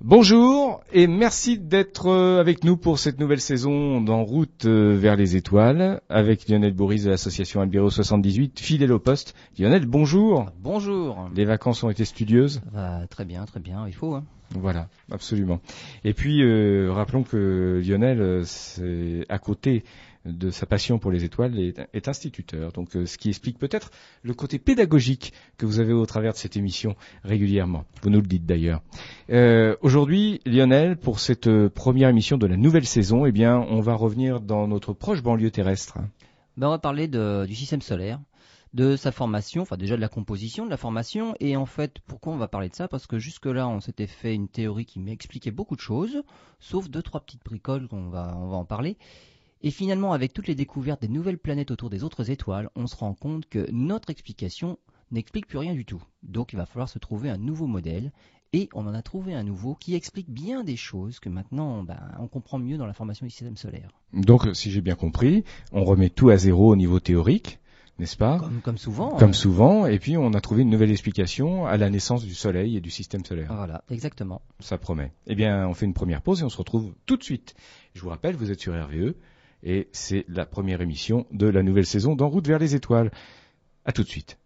Bonjour et merci d'être euh, avec nous pour cette nouvelle saison d'En route euh, vers les étoiles avec Lionel Bourris de l'association Albiro 78, fidèle au poste. Lionel, bonjour. Bonjour. Les vacances ont été studieuses bah, Très bien, très bien, il faut. Hein. Voilà, absolument. Et puis, euh, rappelons que Lionel, c'est à côté de sa passion pour les étoiles est, instituteur. Donc, euh, ce qui explique peut-être le côté pédagogique que vous avez au travers de cette émission régulièrement. Vous nous le dites d'ailleurs. Euh, aujourd'hui, Lionel, pour cette euh, première émission de la nouvelle saison, eh bien, on va revenir dans notre proche banlieue terrestre. Ben, on va parler du système solaire de sa formation, enfin déjà de la composition de la formation, et en fait pourquoi on va parler de ça? Parce que jusque-là on s'était fait une théorie qui m'expliquait beaucoup de choses, sauf deux trois petites bricoles qu'on va, on va en parler, et finalement, avec toutes les découvertes des nouvelles planètes autour des autres étoiles, on se rend compte que notre explication n'explique plus rien du tout. Donc il va falloir se trouver un nouveau modèle. Et on en a trouvé un nouveau qui explique bien des choses que maintenant ben, on comprend mieux dans la formation du système solaire. Donc si j'ai bien compris, on remet tout à zéro au niveau théorique, n'est-ce pas? Comme, souvent. Comme souvent, et puis on a trouvé une nouvelle explication à la naissance du Soleil et du système solaire. Voilà, exactement. Ça promet. Eh bien, on fait une première pause et on se retrouve tout de suite. Je vous rappelle, vous êtes sur RVE et c'est la première émission de la nouvelle saison d'En route vers les étoiles. À tout de suite.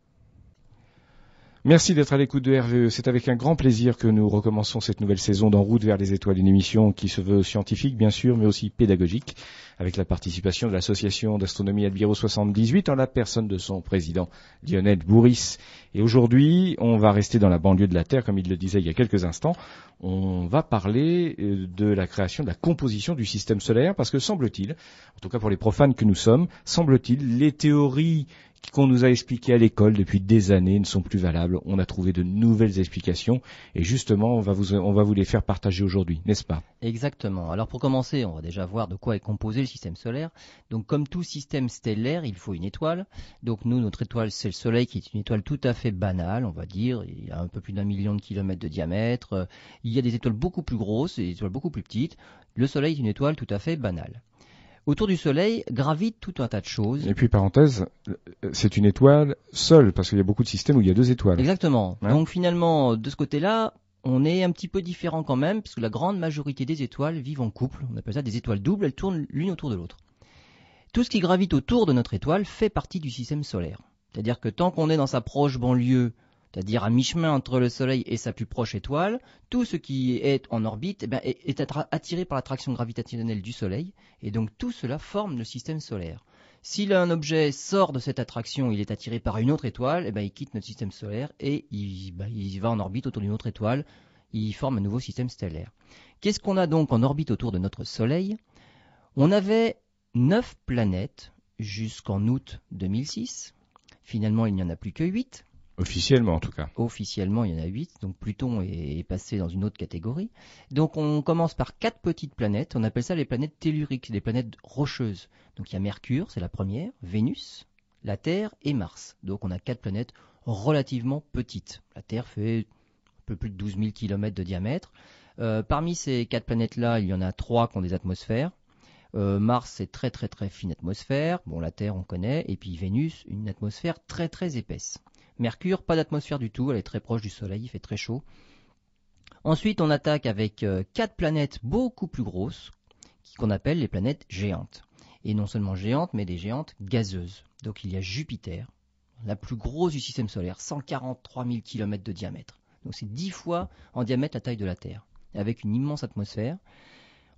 Merci d'être à l'écoute de RVE. C'est avec un grand plaisir que nous recommençons cette nouvelle saison d'En route vers les étoiles, une émission qui se veut scientifique, bien sûr, mais aussi pédagogique, avec la participation de l'association d'astronomie Albiro 78 en la personne de son président Lionel Bourris. Et aujourd'hui, on va rester dans la banlieue de la Terre, comme il le disait il y a quelques instants. On va parler euh, de la création, de la composition du système solaire, parce que semble-t-il, en tout cas pour les profanes que nous sommes, semble-t-il, les théories qu'on nous a expliquées à l'école depuis des années ne sont plus valables. On a trouvé de nouvelles explications et justement, on va vous, les faire partager aujourd'hui, n'est-ce pas? Exactement. Alors pour commencer, on va déjà voir de quoi est composé le système solaire. Donc comme tout système stellaire, il faut une étoile. Donc nous, notre étoile, c'est le Soleil qui est une étoile tout à fait banale, on va dire. Il y a un peu plus d'un million de kilomètres de diamètre. Il y a des étoiles beaucoup plus grosses et des étoiles beaucoup plus petites. Le Soleil est une étoile tout à fait banale. Autour du Soleil gravitent tout un tas de choses. Et puis parenthèse, c'est une étoile seule, parce qu'il y a beaucoup de systèmes où il y a deux étoiles. Exactement. Hein Donc finalement, de ce côté-là, on est un petit peu différent quand même, puisque la grande majorité des étoiles vivent en couple. On appelle ça des étoiles doubles, elles tournent l'une autour de l'autre. Tout ce qui gravite autour de notre étoile fait partie du système solaire. C'est-à-dire que tant qu'on est dans sa proche banlieue c'est-à-dire à, mi-chemin entre le Soleil et sa plus proche étoile, tout ce qui est en orbite eh bien, est, attiré par l'attraction gravitationnelle du Soleil, et donc tout cela forme le système solaire. Si un objet sort de cette attraction, il est attiré par une autre étoile, eh bien, il quitte notre système solaire et il, ben, il va en orbite autour d'une autre étoile, il forme un nouveau système stellaire. Qu'est-ce qu'on a donc en orbite autour de notre Soleil? On avait neuf planètes jusqu'en août 2006. Finalement, il n'y en a plus que huit. Officiellement en tout cas. Officiellement, il y en a 8, donc Pluton est passé dans une autre catégorie. Donc on commence par quatre petites planètes, on appelle ça les planètes telluriques, des planètes rocheuses. Donc il y a Mercure, c'est la première, Vénus, la Terre et Mars. Donc on a quatre planètes relativement petites. La Terre fait un peu plus de 12 000 km de diamètre. Euh, parmi ces quatre planètes-là, il y en a trois qui ont des atmosphères. Euh, Mars, c'est très très très fine atmosphère. Bon, la Terre, on connaît. Et puis Vénus, une atmosphère très très épaisse. Mercure, pas d'atmosphère du tout, elle est très proche du Soleil, il fait très chaud. Ensuite, on attaque avec euh, quatre planètes beaucoup plus grosses, qu'on appelle les planètes géantes. Et non seulement géantes, mais des géantes gazeuses. Donc il y a Jupiter, la plus grosse du système solaire, 143 000 km de diamètre. Donc c'est dix fois en diamètre la taille de la Terre, avec une immense atmosphère.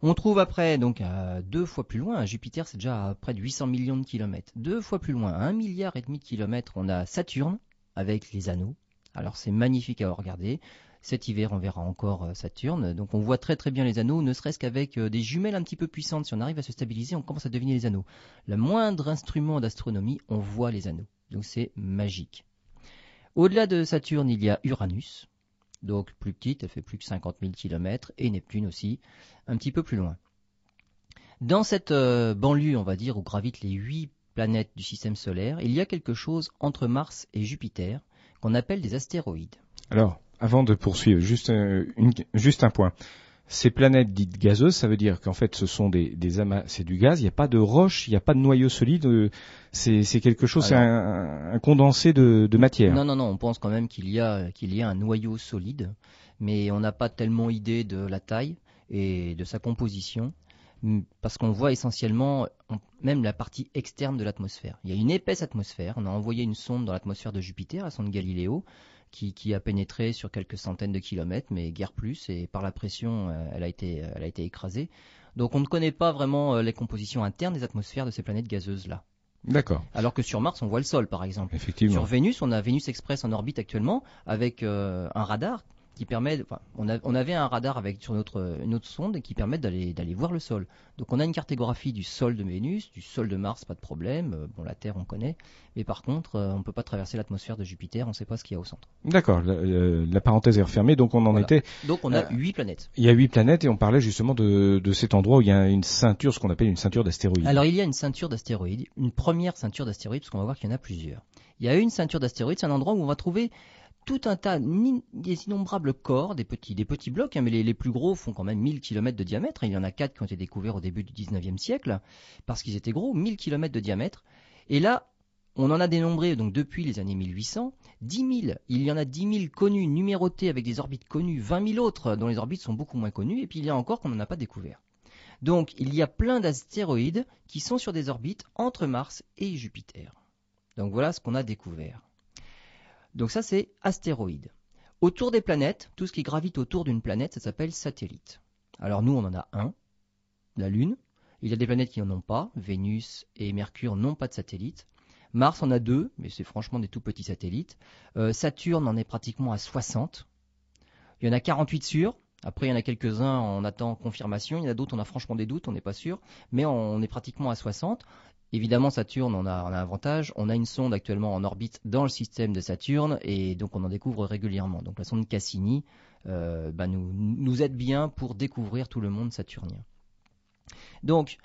On trouve après, donc deux fois plus loin, Jupiter c'est déjà à près de 800 millions de kilomètres. Deux fois plus loin, à un milliard et demi de kilomètres, on a Saturne, avec les anneaux. Alors c'est magnifique à regarder. Cet hiver, on verra encore euh, Saturne. Donc on voit très très bien les anneaux, ne serait-ce qu'avec euh, des jumelles un petit peu puissantes. Si on arrive à se stabiliser, on commence à deviner les anneaux. Le moindre instrument d'astronomie, on voit les anneaux. Donc c'est magique. Au-delà de Saturne, il y a Uranus. Donc plus petite, elle fait plus que 50 000 km. Et Neptune aussi, un petit peu plus loin. Dans cette euh, banlieue, on va dire, où gravitent les huit planètes du système solaire, il y a quelque chose entre Mars et Jupiter qu'on appelle des astéroïdes. Alors, avant de poursuivre, juste, euh, juste un point. Ces planètes dites gazeuses, ça veut dire qu'en fait ce sont des, des amas, c'est du gaz, il n'y a pas de roche, il n'y a pas de noyau solide, euh, c'est, quelque chose, c'est un, condensé de, de, matière. Non, non, non, on pense quand même qu'il y a, qu'il y a un noyau solide, mais on n'a pas tellement idée de la taille et de sa composition, parce qu'on voit essentiellement même la partie externe de l'atmosphère. Il y a une épaisse atmosphère, on a envoyé une sonde dans l'atmosphère de Jupiter, la sonde Galileo, qui, a pénétré sur quelques centaines de kilomètres, mais guère plus, et par la pression, euh, elle a été, elle a été écrasée. Donc on ne connaît pas vraiment euh, les compositions internes des atmosphères de ces planètes gazeuses-là. D'accord. Alors que sur Mars, on voit le sol, par exemple. Effectivement. Sur Vénus, on a Vénus Express en orbite actuellement avec euh, un radar qui permet, enfin, on, on, avait un radar avec sur notre une autre sonde qui permet d'aller d'aller voir le sol. Donc on a une cartographie du sol de Vénus, du sol de Mars, pas de problème. Euh, bon, la Terre on connaît, mais par contre, euh, on peut pas traverser l'atmosphère de Jupiter, on ne sait pas ce qu'il y a au centre. D'accord, la, parenthèse est refermée, donc on en était. Donc on a huit planètes. Il y a huit planètes et on parlait justement de, de cet endroit où il y a une ceinture, ce qu'on appelle une ceinture d'astéroïdes. Alors il y a une ceinture d'astéroïdes, une première ceinture d'astéroïdes, parce qu'on va voir qu'il y en a plusieurs. Il y a une ceinture d'astéroïdes, c'est un endroit où on va trouver tout un tas, des innombrables corps, des petits, des petits blocs, hein, mais les, plus gros font quand même 1000 km de diamètre. Il y en a quatre qui ont été découverts au début du 19e siècle, parce qu'ils étaient gros, 1000 km de diamètre. Et là, on en a dénombré, donc depuis les années 1800, 10 000. Il y en a 10 000 connus, numérotés avec des orbites connues, 20 000 autres dont les orbites sont beaucoup moins connues, et puis il y a encore qu'on n'en a pas découvert. Donc il y a plein d'astéroïdes qui sont sur des orbites entre Mars et Jupiter. Donc voilà ce qu'on a découvert. Donc ça, c'est astéroïde. Autour des planètes, tout ce qui gravite autour d'une planète, ça s'appelle satellite. Alors nous, on en a un, la Lune. Il y a des planètes qui n'en ont pas. Vénus et Mercure n'ont pas de satellite. Mars en a deux, mais c'est franchement des tout petits satellites. Euh, Saturne en est pratiquement à 60. Il y en a 48 sûrs. Après, il y en a quelques-uns, on attend confirmation. Il y en a d'autres, on a franchement des doutes, on n'est pas sûr. Mais on est pratiquement à 60. Évidemment, Saturne, on a, un avantage. On a une sonde actuellement en orbite dans le système de Saturne et donc on en découvre régulièrement. Donc la sonde Cassini euh, bah, nous, aide bien pour découvrir tout le monde saturnien. Donc,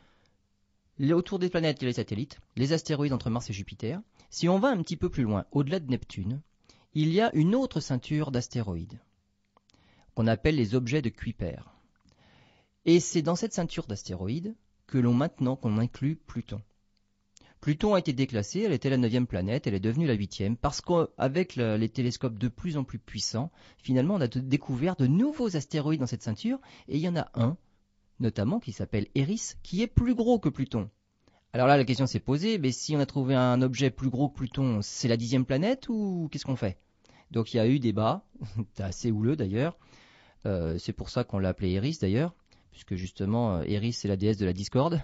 autour des planètes, il y les satellites, les astéroïdes entre Mars et Jupiter. Si on va un petit peu plus loin, au-delà de Neptune, il y a une autre ceinture d'astéroïdes qu'on appelle les objets de Kuiper. Et c'est dans cette ceinture d'astéroïdes que l'on maintenant qu'on inclut Pluton. Pluton a été déclassé, elle était la neuvième planète, elle est devenue la huitième, parce qu'avec les télescopes de plus en plus puissants, finalement on a découvert de nouveaux astéroïdes dans cette ceinture, et il y en a un, notamment qui s'appelle Eris, qui est plus gros que Pluton. Alors là la question s'est posée, mais si on a trouvé un objet plus gros que Pluton, c'est la dixième planète ou qu'est-ce qu'on fait? Donc il y a eu débat, assez houleux d'ailleurs, euh, c'est pour ça qu'on l'a appelé Eris d'ailleurs, puisque justement euh, Eris c'est la déesse de la discorde,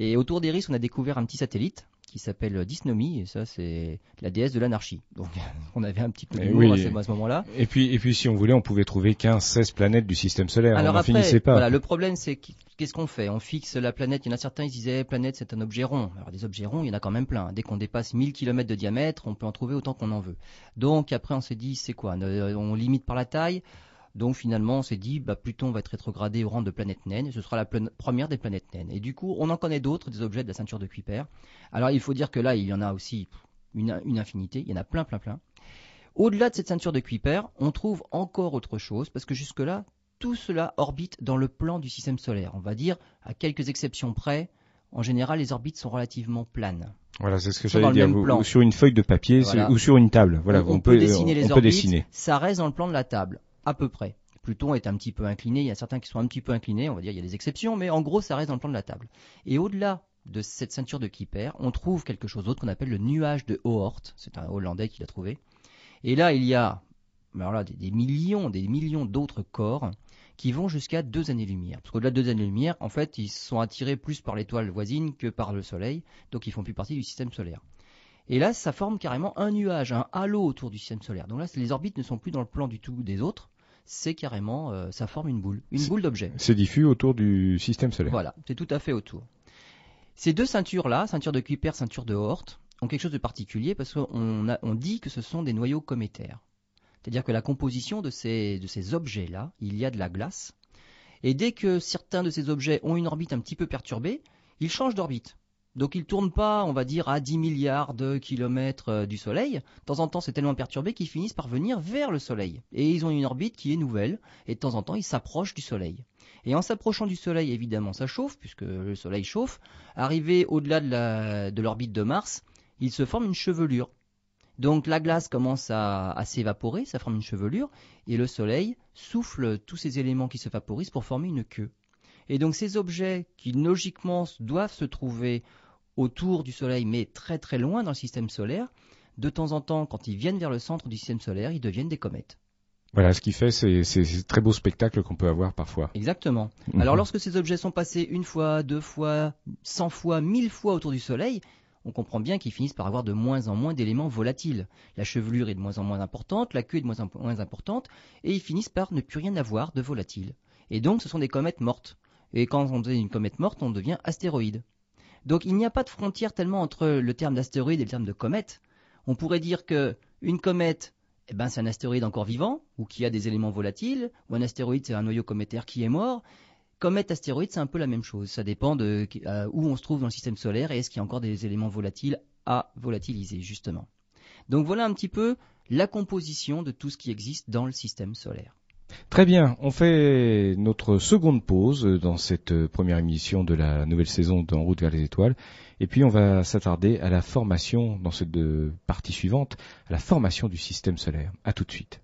et autour d'Eris, on a découvert un petit satellite qui s'appelle Dysnomie, et ça c'est la déesse de l'anarchie. Donc on avait un petit peu de oui. à ce moment-là. Et puis, et puis si on voulait, on pouvait trouver 15, 16 planètes du système solaire. Alors on après, finissait pas. Voilà, le problème c'est qu'est-ce qu'on fait? On fixe la planète, il y en a certains qui disaient planète c'est un objet rond. Alors des objets ronds, il y en a quand même plein. Dès qu'on dépasse 1000 km de diamètre, on peut en trouver autant qu'on en veut. Donc après on s'est dit c'est quoi? On limite par la taille donc finalement, on s'est dit, bah, Pluton va être rétrogradé au rang de planète naine, et ce sera la première des planètes naines. Et du coup, on en connaît d'autres, des objets de la ceinture de Kuiper. Alors il faut dire que là, il y en a aussi une, infinité, il y en a plein, plein, plein. Au-delà de cette ceinture de Kuiper, on trouve encore autre chose, parce que jusque-là, tout cela orbite dans le plan du système solaire. On va dire, à quelques exceptions près, en général, les orbites sont relativement planes. Voilà, c'est ce que j'allais dire. Ou sur une feuille de papier ou sur une table. Voilà, on, peut, dessiner les orbites. Ça reste dans le plan de la table à peu près. Pluton est un petit peu incliné, il y a certains qui sont un petit peu inclinés, on va dire il y a des exceptions, mais en gros ça reste dans le plan de la table. Et au-delà de cette ceinture de Kuiper, on trouve quelque chose d'autre qu'on appelle le nuage de Oort, c'est un Hollandais qui l'a trouvé. Et là il y a là, des, millions, des millions d'autres corps qui vont jusqu'à deux années-lumière. Parce qu'au-delà de deux années-lumière, en fait, ils sont attirés plus par l'étoile voisine que par le Soleil, donc ils font plus partie du système solaire. Et là, ça forme carrément un nuage, un halo autour du système solaire. Donc là, les orbites ne sont plus dans le plan du tout des autres, c'est carrément, euh, ça forme une boule, une boule d'objets. C'est diffus autour du système solaire. Voilà, c'est tout à fait autour. Ces deux ceintures-là, ceinture de Kuiper, ceinture de Oort, ont quelque chose de particulier parce qu'on on dit que ce sont des noyaux cométaires. C'est-à-dire que la composition de ces, de ces objets-là, il y a de la glace. Et dès que certains de ces objets ont une orbite un petit peu perturbée, ils changent d'orbite. Donc ils tournent pas, on va dire, à 10 milliards de kilomètres euh, du Soleil. De temps en temps, c'est tellement perturbé qu'ils finissent par venir vers le Soleil. Et ils ont une orbite qui est nouvelle, et de temps en temps, ils s'approchent du Soleil. Et en s'approchant du Soleil, évidemment, ça chauffe, puisque le Soleil chauffe. Arrivé au-delà de l'orbite de, Mars, il se forme une chevelure. Donc la glace commence à s'évaporer, ça forme une chevelure, et le Soleil souffle tous ces éléments qui se vaporisent pour former une queue. Et donc ces objets qui logiquement doivent se trouver autour du Soleil, mais très très loin dans le système solaire, de temps en temps, quand ils viennent vers le centre du système solaire, ils deviennent des comètes. Voilà, ce qui fait ces, ces très beaux spectacles qu'on peut avoir parfois. Exactement. Mhm. Alors lorsque ces objets sont passés une fois, deux fois, cent fois, mille fois autour du Soleil, on comprend bien qu'ils finissent par avoir de moins en moins d'éléments volatiles. La chevelure est de moins en moins importante, la queue est de moins en moins importante, et ils finissent par ne plus rien avoir de volatile. Et donc ce sont des comètes mortes. Et quand on devient une comète morte, on devient astéroïde. Donc il n'y a pas de frontière tellement entre le terme d'astéroïde et le terme de comète. On pourrait dire que une comète, eh ben, c'est un astéroïde encore vivant, ou qui a des éléments volatiles, ou un astéroïde, c'est un noyau cométaire qui est mort. Comète, astéroïde, c'est un peu la même chose. Ça dépend de euh, où on se trouve dans le système solaire et est-ce qu'il y a encore des éléments volatiles à volatiliser, justement. Donc voilà un petit peu la composition de tout ce qui existe dans le système solaire. Très bien, on fait notre seconde pause dans cette première émission de la nouvelle saison d'En route vers les étoiles. Et puis on va s'attarder à la formation, dans cette partie suivante, à la formation du système solaire. À tout de suite.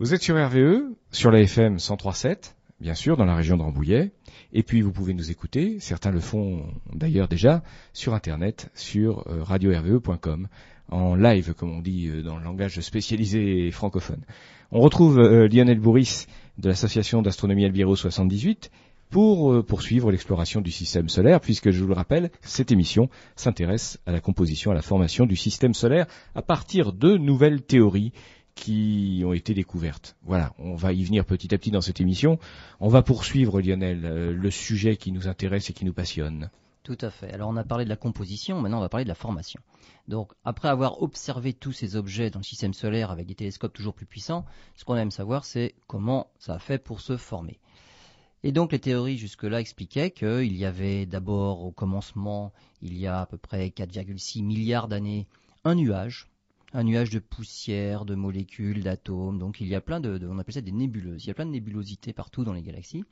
Vous êtes sur RVE, sur la FM 103.7, bien sûr, dans la région de Rambouillet. Et puis vous pouvez nous écouter, certains le font d'ailleurs déjà, sur Internet, sur euh, radio-rve.com, en live, comme on dit euh, dans le langage spécialisé francophone. On retrouve euh, Lionel Bourris de l'association d'astronomie Albiro 78 pour euh, poursuivre l'exploration du système solaire, puisque je vous le rappelle, cette émission s'intéresse à la composition, à la formation du système solaire à partir de nouvelles théories qui ont été découvertes. Voilà, on va y venir petit à petit dans cette émission. On va poursuivre, Lionel, le sujet qui nous intéresse et qui nous passionne. Tout à fait. Alors on a parlé de la composition, maintenant on va parler de la formation. Donc après avoir observé tous ces objets dans le système solaire avec des télescopes toujours plus puissants, ce qu'on aime savoir c'est comment ça a fait pour se former. Et donc les théories jusque-là expliquaient qu'il y avait d'abord au commencement, il y a à peu près 4,6 milliards d'années, un nuage, un nuage de poussière, de molécules, d'atomes. Donc il y a plein de, de, on appelle ça des nébuleuses. Il y a plein de nébulosités partout dans les galaxies.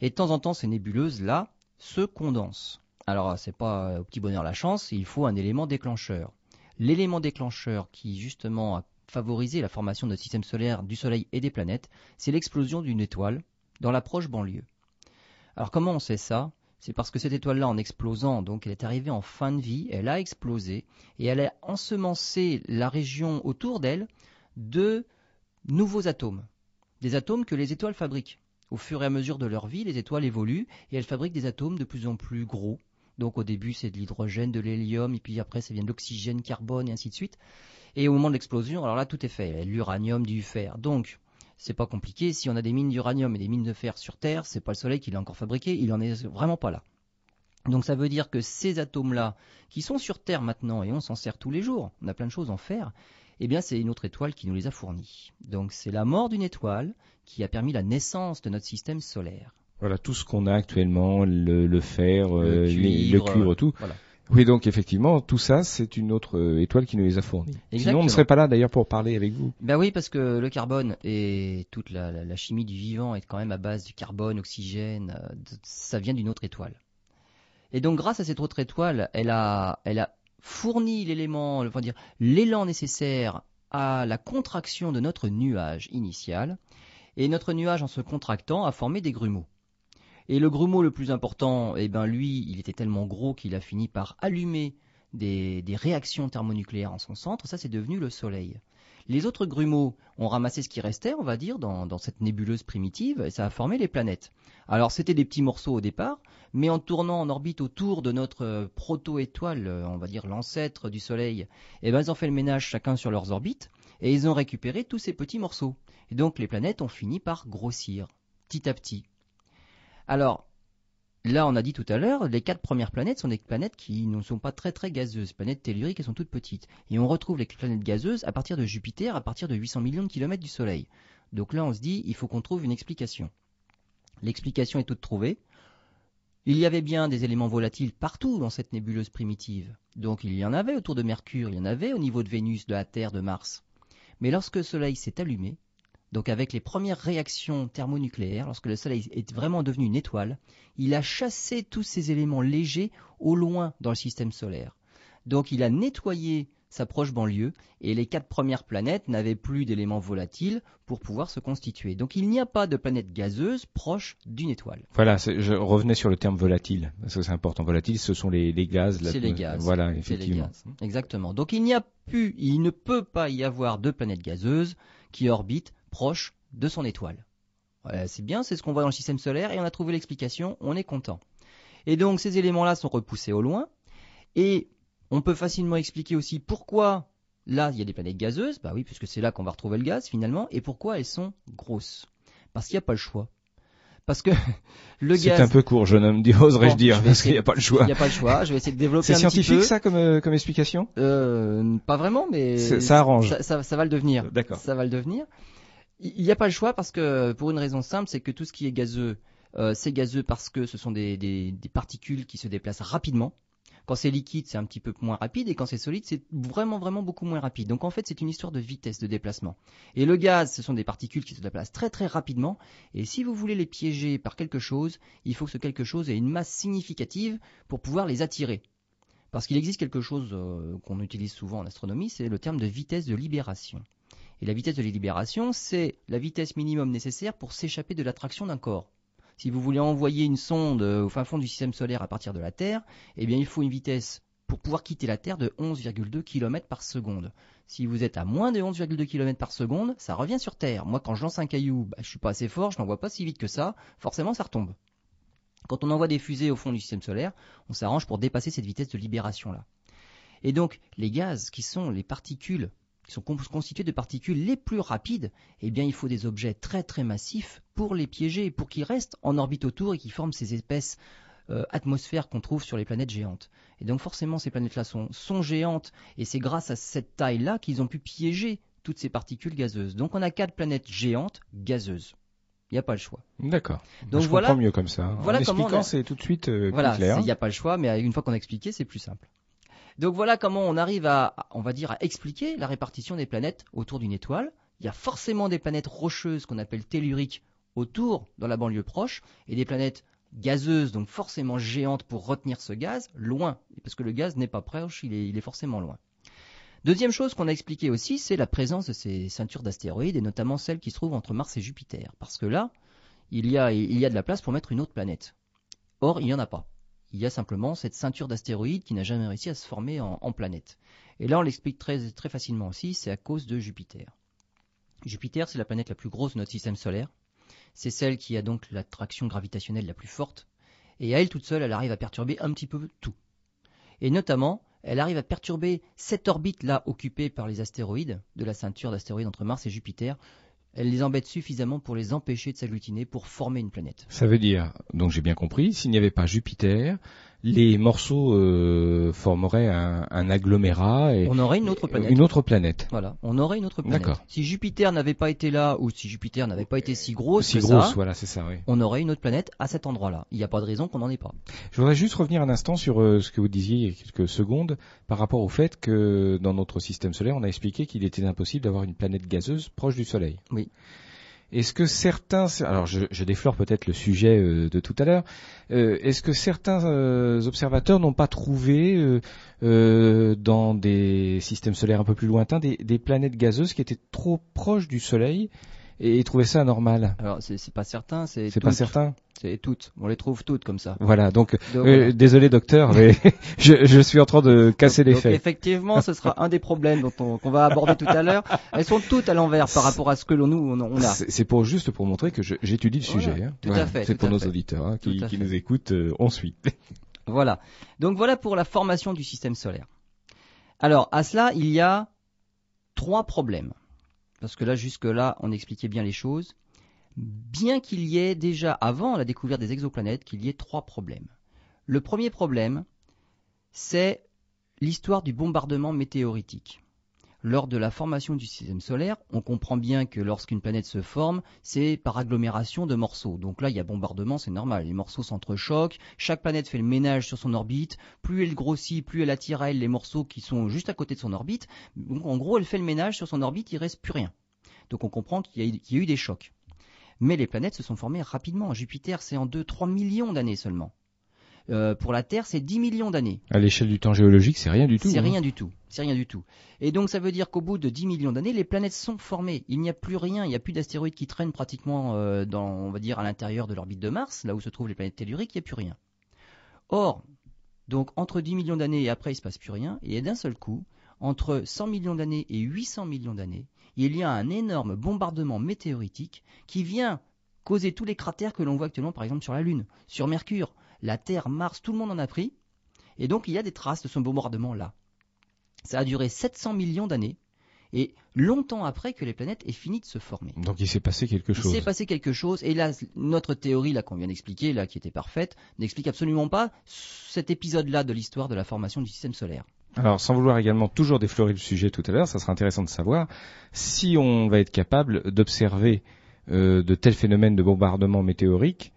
Et de temps en temps, ces nébuleuses-là se condensent. Alors, c'est pas au petit bonheur la chance, il faut un élément déclencheur. L'élément déclencheur qui, justement, a favorisé la formation de notre système solaire, du Soleil et des planètes, c'est l'explosion d'une étoile dans la proche banlieue. Alors, comment on sait ça? C'est parce que cette étoile-là, en explosant, donc elle est arrivée en fin de vie, elle a explosé et elle a ensemencé la région autour d'elle de nouveaux atomes. Des atomes que les étoiles fabriquent. Au fur et à mesure de leur vie, les étoiles évoluent et elles fabriquent des atomes de plus en plus gros, donc au début, c'est de l'hydrogène, de l'hélium, et puis après, ça vient de l'oxygène, carbone, et ainsi de suite. Et au moment de l'explosion, alors là, tout est fait. L'uranium, du fer. Donc, c'est pas compliqué. Si on a des mines d'uranium et des mines de fer sur Terre, c'est pas le Soleil qui l'a encore fabriqué. Il en est vraiment pas là. Donc ça veut dire que ces atomes-là, qui sont sur Terre maintenant, et on s'en sert tous les jours, on a plein de choses en fer, eh bien c'est une autre étoile qui nous les a fournis. Donc c'est la mort d'une étoile qui a permis la naissance de notre système solaire. Voilà tout ce qu'on a actuellement, le, le fer, Le euh, le cuivre, tout. Voilà. Oui, donc effectivement, tout ça, c'est une autre euh, étoile qui nous les a fournis. Sinon, on Exactement. ne serait pas là d'ailleurs pour parler avec vous. Ben oui, parce que le carbone et toute la, la- la chimie du vivant est quand même à base du carbone, oxygène, euh, ça vient d'une autre étoile. Et donc grâce à cette autre étoile, elle a, elle a fourni l'élément, enfin dire, l'élan nécessaire à la contraction de notre nuage initial. Et notre nuage, en se contractant, a formé des grumeaux. Et le grumeau le plus important, eh ben lui, il était tellement gros qu'il a fini par allumer des, réactions thermonucléaires en son centre. Ça, c'est devenu le Soleil. Les autres grumeaux ont ramassé ce qui restait, on va dire, dans, cette nébuleuse primitive, et ça a formé les planètes. Alors c'était des petits morceaux au départ, mais en tournant en orbite autour de notre proto-étoile, on va dire l'ancêtre du Soleil, eh ben, ils ont fait le ménage chacun sur leurs orbites, et ils ont récupéré tous ces petits morceaux. Et donc les planètes ont fini par grossir, petit à petit. Alors, là on a dit tout à l'heure, les quatre premières planètes sont des planètes qui ne sont pas très très gazeuses, planètes telluriques, elles sont toutes petites. Et on retrouve les planètes gazeuses à partir de Jupiter, à partir de 800 millions de kilomètres du Soleil. Donc là on se dit, il faut qu'on trouve une explication. L'explication est toute trouvée. Il y avait bien des éléments volatiles partout dans cette nébuleuse primitive. Donc il y en avait autour de Mercure, il y en avait au niveau de Vénus, de la Terre, de Mars. Mais lorsque le Soleil s'est allumé, donc avec les premières réactions thermonucléaires, lorsque le Soleil est vraiment devenu une étoile, il a chassé tous ces éléments légers au loin dans le système solaire. Donc il a nettoyé sa proche banlieue, et les quatre premières planètes n'avaient plus d'éléments volatiles pour pouvoir se constituer. Donc il n'y a pas de planète gazeuse proche d'une étoile. Voilà, je revenais sur le terme volatile, parce que c'est important. Volatile, ce sont les, gaz. C'est les gaz. Voilà, effectivement. Exactement. Donc il n'y a plus, il ne peut pas y avoir de planète gazeuse qui orbite proche de son étoile. c'est bien, c'est ce qu'on voit dans le système solaire, et on a trouvé l'explication, on est content. Et donc ces éléments-là sont repoussés au loin, et on peut facilement expliquer aussi pourquoi là il y a des planètes gazeuses, bah oui, puisque c'est là qu'on va retrouver le gaz finalement, et pourquoi elles sont grosses. Parce qu'il n'y a pas le choix. Parce que le gaz. C'est un peu court, jeune homme, oserais-je dire, parce qu'il n'y a pas le choix. Il n'y a pas le choix. Je vais essayer de développer un petit peu. C'est scientifique ça comme, euh, comme explication? Euh, Pas vraiment, mais ça arrange. Ça, ça, va le devenir. D'accord. Ça va le devenir. Il n'y a pas le choix parce que pour une raison simple, c'est que tout ce qui est gazeux, euh, c'est gazeux parce que ce sont des, particules qui se déplacent rapidement. Quand c'est liquide, c'est un petit peu moins rapide, et quand c'est solide, c'est vraiment vraiment beaucoup moins rapide. Donc en fait, c'est une histoire de vitesse de déplacement. Et le gaz, ce sont des particules qui se déplacent très très rapidement, et si vous voulez les piéger par quelque chose, il faut que ce quelque chose ait une masse significative pour pouvoir les attirer. Parce qu'il existe quelque chose euh, qu'on utilise souvent en astronomie, c'est le terme de vitesse de libération. Et la vitesse de libération, c'est la vitesse minimum nécessaire pour s'échapper de l'attraction d'un corps. Si vous voulez envoyer une sonde euh, au fin fond du système solaire à partir de la Terre, eh bien il faut une vitesse pour pouvoir quitter la Terre de 11,2 km par seconde. Si vous êtes à moins de 11,2 km par seconde, ça revient sur Terre. Moi, quand je lance un caillou, bah, je suis pas assez fort, je n'envoie pas si vite que ça, forcément ça retombe. Quand on envoie des fusées au fond du système solaire, on s'arrange pour dépasser cette vitesse de libération là. Et donc, les gaz, qui sont les particules qui sont constitués de particules les plus rapides, eh bien il faut des objets très très massifs pour les piéger, pour qu'ils restent en orbite autour et qu'ils forment ces épaisses euh, atmosphères qu'on trouve sur les planètes géantes. Et donc forcément ces planètes-là sont, sont géantes et c'est grâce à cette taille-là qu'ils ont pu piéger toutes ces particules gazeuses. Donc on a quatre planètes géantes gazeuses. Il n'y a pas le choix. D'accord. Donc je voilà, comprends mieux comme ça. Voilà en expliquant, c'est tout de suite euh, voilà, clair. Il n'y a pas le choix, mais une fois qu'on a expliqué, c'est plus simple. Donc voilà comment on arrive à, on va dire, à expliquer la répartition des planètes autour d'une étoile. Il y a forcément des planètes rocheuses qu'on appelle telluriques autour, dans la banlieue proche, et des planètes gazeuses, donc forcément géantes pour retenir ce gaz, loin, parce que le gaz n'est pas proche, il est, forcément loin. Deuxième chose qu'on a expliqué aussi, c'est la présence de ces ceintures d'astéroïdes, et notamment celles qui se trouvent entre Mars et Jupiter, parce que là, il y a, il y a de la place pour mettre une autre planète. Or, il n'y en a pas. Il y a simplement cette ceinture d'astéroïdes qui n'a jamais réussi à se former en, planète. Et là, on l'explique très, très facilement aussi, c'est à cause de Jupiter. Jupiter, c'est la planète la plus grosse de notre système solaire. C'est celle qui a donc l'attraction gravitationnelle la plus forte. Et à elle toute seule, elle arrive à perturber un petit peu tout. Et notamment, elle arrive à perturber cette orbite-là occupée par les astéroïdes, de la ceinture d'astéroïdes entre Mars et Jupiter, elle les embête suffisamment pour les empêcher de s'agglutiner pour former une planète. Ça veut dire, donc j'ai bien compris, s'il n'y avait pas Jupiter, les morceaux euh, formeraient un, agglomérat et on aurait une autre planète. Une autre planète. Voilà, on aurait une autre planète. Si Jupiter n'avait pas été là ou si Jupiter n'avait pas été si gros, si grosse, voilà, c'est ça. Oui. On aurait une autre planète à cet endroit-là. Il n'y a pas de raison qu'on n'en ait pas. Je voudrais juste revenir un instant sur euh, ce que vous disiez il y a quelques secondes par rapport au fait que dans notre système solaire, on a expliqué qu'il était impossible d'avoir une planète gazeuse proche du Soleil. Oui. Est-ce que certains, alors je, déflore peut-être le sujet euh, de tout à l'heure, euh, est-ce que certains euh, observateurs n'ont pas trouvé dans des systèmes solaires un peu plus lointains des, planètes gazeuses qui étaient trop proches du Soleil et, trouver ça anormal. Alors c'est pas certain, c'est c'est pas certain. C'est toutes, on les trouve toutes comme ça. Voilà, donc, euh, désolé docteur, mais je, je, suis en train de casser les faits. Effectivement, ce sera un des problèmes dont qu'on va aborder tout à l'heure. Elles sont toutes à l'envers par rapport à ce que l'on nous on, a. C'est pour juste pour montrer que j'étudie le sujet. Hein. Tout à fait. C'est pour nos auditeurs hein, qui, qui nous écoutent, euh, on suit. voilà. Donc voilà pour la formation du système solaire. Alors à cela, il y a trois problèmes parce que là, jusque-là, on expliquait bien les choses, bien qu'il y ait déjà, avant la découverte des exoplanètes, qu'il y ait trois problèmes. Le premier problème, c'est l'histoire du bombardement météoritique lors de la formation du système solaire, on comprend bien que lorsqu'une planète se forme, c'est par agglomération de morceaux. Donc là, il y a bombardement, c'est normal. Les morceaux s'entrechoquent, chaque planète fait le ménage sur son orbite. Plus elle grossit, plus elle attire à elle les morceaux qui sont juste à côté de son orbite. En gros, elle fait le ménage sur son orbite, il reste plus rien. Donc on comprend qu'il y, a eu des chocs. Mais les planètes se sont formées rapidement. Jupiter, c'est en 2-3 millions d'années seulement. Euh, pour la Terre, c'est 10 millions d'années. À l'échelle du temps géologique, c'est rien du tout. C'est hein. rien du tout. C'est rien du tout. Et donc ça veut dire qu'au bout de 10 millions d'années, les planètes sont formées. Il n'y a plus rien, il n'y a plus d'astéroïdes qui traînent pratiquement euh, dans, on va dire, à l'intérieur de l'orbite de Mars, là où se trouvent les planètes telluriques, il n'y a plus rien. Or, donc entre 10 millions d'années et après, il ne se passe plus rien. Et d'un seul coup, entre 100 millions d'années et 800 millions d'années, il y a un énorme bombardement météoritique qui vient causer tous les cratères que l'on voit actuellement, par exemple, sur la Lune, sur Mercure, la Terre, Mars, tout le monde en a pris. Et donc, il y a des traces de ce bombardement-là. Ça a duré 700 millions d'années, et longtemps après que les planètes aient fini de se former. Donc il s'est passé quelque Il chose. s'est passé quelque chose, et là, notre théorie là qu'on vient d'expliquer, là qui était parfaite, n'explique absolument pas cet épisode-là de l'histoire de la formation du système solaire. Alors, sans vouloir également toujours déflorer le sujet tout à l'heure, ça sera intéressant de savoir si on va être capable d'observer euh, de tels phénomènes de bombardement météorique,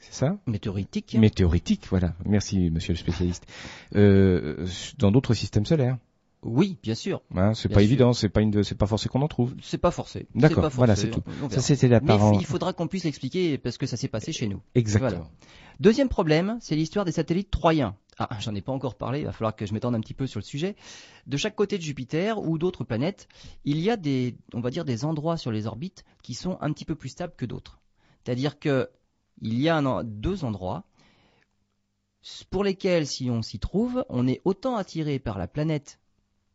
c'est ça Météoritique. Météoritique, voilà. Merci, monsieur le spécialiste. Euh, dans d'autres systèmes solaires. Oui, bien sûr. Hein, c'est pas sûr. évident, c'est pas une, c'est pas forcé qu'on en trouve. C'est pas forcé. D'accord, voilà, c'est tout. Ça, c'était la Mais il faudra qu'on puisse l'expliquer parce que ça s'est passé chez nous. Exactement. Voilà. Deuxième problème, c'est l'histoire des satellites troyens. Ah, j'en ai pas encore parlé, il va falloir que je m'étende un petit peu sur le sujet. De chaque côté de Jupiter ou d'autres planètes, il y a des, on va dire, des endroits sur les orbites qui sont un petit peu plus stables que d'autres. C'est-à-dire que il y a deux endroits pour lesquels, si on s'y trouve, on est autant attiré par la planète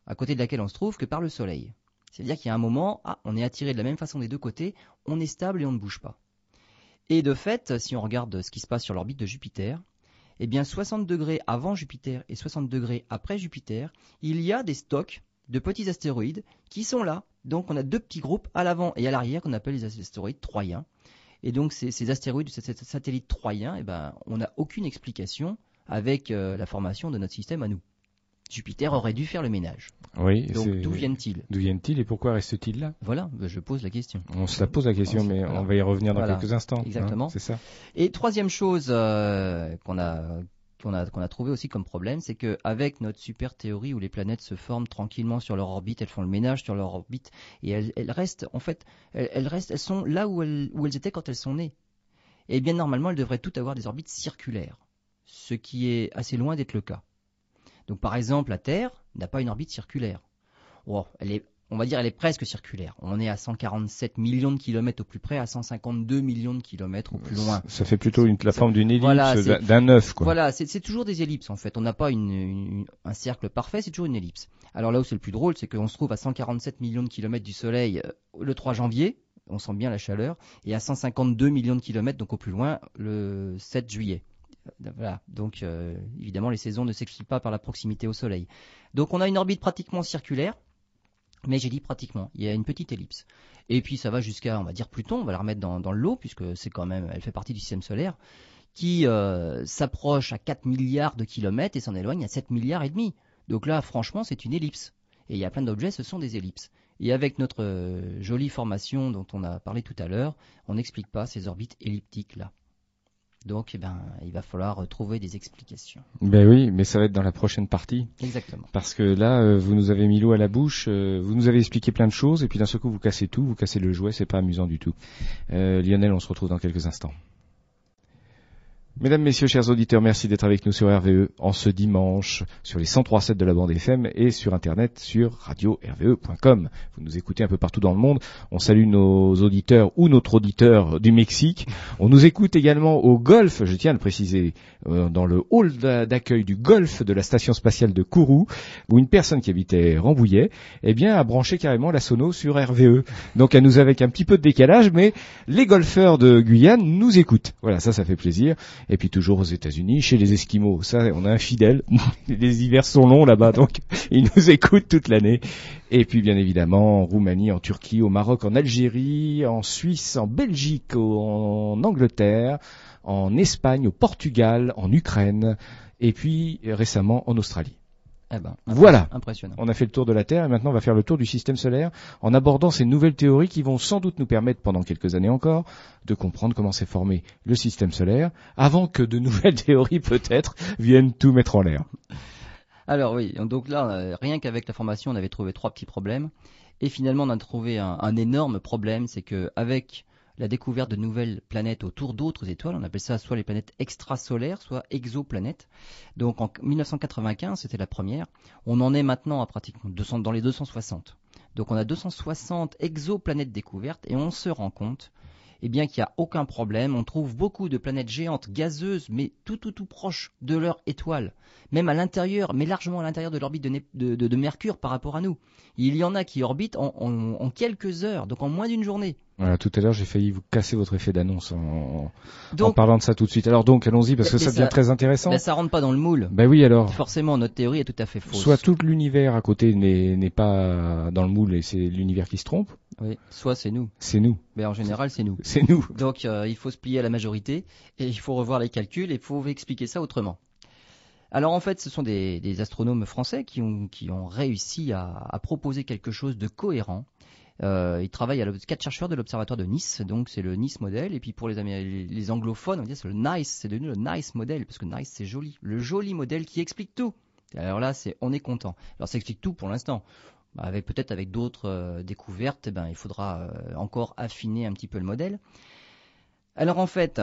à côté de laquelle on se trouve que par le Soleil. C'est-à-dire qu'il y a un moment, ah, on est attiré de la même façon des deux côtés, on est stable et on ne bouge pas. Et de fait, si on regarde ce qui se passe sur l'orbite de Jupiter, eh bien 60 degrés avant Jupiter et 60 degrés après Jupiter, il y a des stocks de petits astéroïdes qui sont là. Donc on a deux petits groupes à l'avant et à l'arrière qu'on appelle les astéroïdes troyens. Et donc ces, ces astéroïdes, ces, ces satellites troyens, eh ben, on n'a aucune explication avec euh, la formation de notre système à nous. Jupiter aurait dû faire le ménage. Oui. Donc d'où viennent-ils? D'où viennent-ils et pourquoi restent-ils là? Voilà, je pose la question. On se la pose la question, On mais voilà. on va y revenir dans Voilà. quelques instants. hein, Exactement. c'est ça? Et troisième chose euh, qu'on a qu'on a trouvé aussi comme problème, c'est que avec notre super théorie où les planètes se forment tranquillement sur leur orbite, elles font le ménage sur leur orbite et elles, restent en fait elles, restent elles sont là où elles étaient quand elles sont nées. Et bien normalement elles devraient toutes avoir des orbites circulaires, ce qui est assez loin d'être le cas. Donc par exemple la Terre n'a pas une orbite circulaire. Elle est on va dire elle est presque circulaire. On est à 147 millions de kilomètres au plus près, à 152 millions de kilomètres au plus loin. Ça fait plutôt une, la forme d'une ellipse, voilà, d'un- œuf, quoi. Voilà, c'est toujours des ellipses en fait. On n'a pas une- une- un cercle parfait, c'est toujours une ellipse. Alors là où c'est le plus drôle, c'est qu'on se trouve à 147 millions de kilomètres du Soleil euh, le 3 janvier, on sent bien la chaleur, et à 152 millions de kilomètres, donc au plus loin, le 7 juillet. Euh, Voilà, donc euh, évidemment les saisons ne s'expliquent pas par la proximité au Soleil. Donc on a une orbite pratiquement circulaire, mais j'ai dit pratiquement, il y a une petite ellipse. Et puis ça va jusqu'à, on va dire Pluton, on va la remettre dans, dans l'eau, puisque c'est quand même, elle fait partie du système solaire qui euh, s'approche à 4 milliards de kilomètres et s'en éloigne à 7 milliards et demi. Donc là, franchement, c'est une ellipse. Et il y a plein d'objets, ce sont des ellipses. Et avec notre euh, jolie formation dont on a parlé tout à l'heure, on n'explique pas ces orbites elliptiques là. Donc, eh ben, il va falloir trouver des explications. Ben oui, mais ça va être dans la prochaine partie. Exactement. Parce que là, euh, vous nous avez mis l'eau à la bouche, euh, vous nous avez expliqué plein de choses, et puis d'un seul coup, vous cassez tout, vous cassez le jouet, c'est pas amusant du tout. Euh, Lionel, on se retrouve dans quelques instants. Mesdames, Messieurs, chers auditeurs, merci d'être avec nous sur RVE en ce dimanche sur les 103.7 de la bande FM et sur Internet sur radio-rve.com. Vous nous écoutez un peu partout dans le monde. On salue nos auditeurs ou notre auditeur du Mexique. On nous écoute également au golf, je tiens à le préciser, euh, dans le hall d'a- d'accueil du golf de la station spatiale de Kourou, où une personne qui habitait Rambouillet, eh bien, a branché carrément la sono sur RVE. Donc, elle nous avec un petit peu de décalage, mais les golfeurs de Guyane nous écoutent. Voilà, ça, ça fait plaisir. Et puis toujours aux États-Unis, chez les Esquimaux, ça, on a un fidèle. les hivers sont longs là-bas, donc ils nous écoutent toute l'année. Et puis bien évidemment en Roumanie, en Turquie, au Maroc, en Algérie, en Suisse, en Belgique, en Angleterre, en Espagne, au Portugal, en Ukraine, et puis euh, récemment en Australie. Eh ben, Voilà. impressionnant. On a fait le tour de la Terre et maintenant on va faire le tour du système solaire en abordant ces nouvelles théories qui vont sans doute nous permettre pendant quelques années encore de comprendre comment s'est formé le système solaire avant que de nouvelles théories peut-être viennent tout mettre en l'air. Alors oui, donc là, euh, rien qu'avec la formation, on avait trouvé trois petits problèmes. Et finalement, on a trouvé un, un énorme problème, c'est que avec la découverte de nouvelles planètes autour d'autres étoiles. On appelle ça soit les planètes extrasolaires, soit exoplanètes. Donc en 1995, c'était la première. On en est maintenant à pratiquement 200, dans les 260. Donc on a 260 exoplanètes découvertes et on se rend compte eh qu'il n'y a aucun problème. On trouve beaucoup de planètes géantes gazeuses, mais tout tout tout proches de leur étoile, même à l'intérieur, mais largement à l'intérieur de l'orbite de, Mercure par rapport à nous. Il y en a qui orbitent en quelques heures, donc en moins d'une journée. Voilà, tout à l'heure, j'ai failli vous casser votre effet d'annonce en, parlant de ça tout de suite. Alors donc, allons-y parce que ça, devient très intéressant. Mais ça rentre pas dans le moule. Ben oui, alors. Forcément, notre théorie est tout à fait fausse. Soit tout l'univers à côté n'est pas dans le moule et c'est l'univers qui se trompe. Oui. Soit c'est nous. C'est nous. Mais en général, c'est nous. C'est nous. Donc, euh, il faut se plier à la majorité et il faut revoir les calculs et il faut expliquer ça autrement. Alors en fait, ce sont des, astronomes français qui ont, qui ont réussi à, à, proposer quelque chose de cohérent euh, il travaille à quatre chercheurs de l'observatoire de Nice, donc c'est le Nice modèle. Et puis pour les, anglophones, on dit c'est le Nice, c'est devenu le Nice modèle parce que Nice c'est joli, le joli modèle qui explique tout. Alors là, c'est on est content. Alors ça explique tout pour l'instant. Bah, avec peut-être avec d'autres euh, découvertes, eh ben il faudra euh, encore affiner un petit peu le modèle. Alors en fait,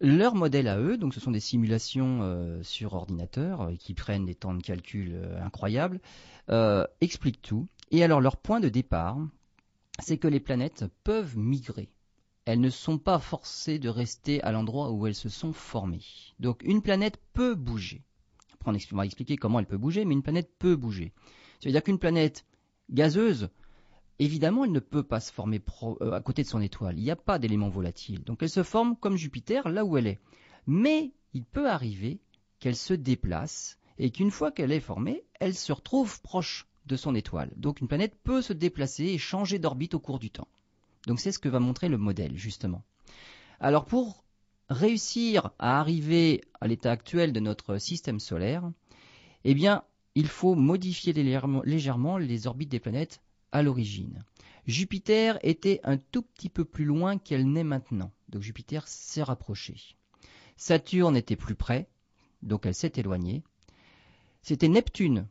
leur modèle à eux, donc ce sont des simulations sur ordinateur qui prennent des temps de calcul incroyables, expliquent tout. Et alors leur point de départ, c'est que les planètes peuvent migrer. Elles ne sont pas forcées de rester à l'endroit où elles se sont formées. Donc une planète peut bouger. Après, on va expliquer comment elle peut bouger, mais une planète peut bouger. Ça veut dire qu'une planète gazeuse, évidemment, elle ne peut pas se former euh, à côté de son étoile. Il n'y a pas d'éléments volatiles. Donc elle se forme comme Jupiter, là où elle est. Mais il peut arriver qu'elle se déplace et qu'une fois qu'elle est formée, elle se retrouve proche de son étoile. Donc une planète peut se déplacer et changer d'orbite au cours du temps. Donc c'est ce que va montrer le modèle, justement. Alors pour réussir à arriver à l'état actuel de notre système solaire, eh bien, il faut modifier légèrement les orbites des planètes à l'origine. Jupiter était un tout petit peu plus loin qu'elle n'est maintenant. Donc Jupiter s'est rapproché. Saturne était plus près, donc elle s'est éloignée. C'était Neptune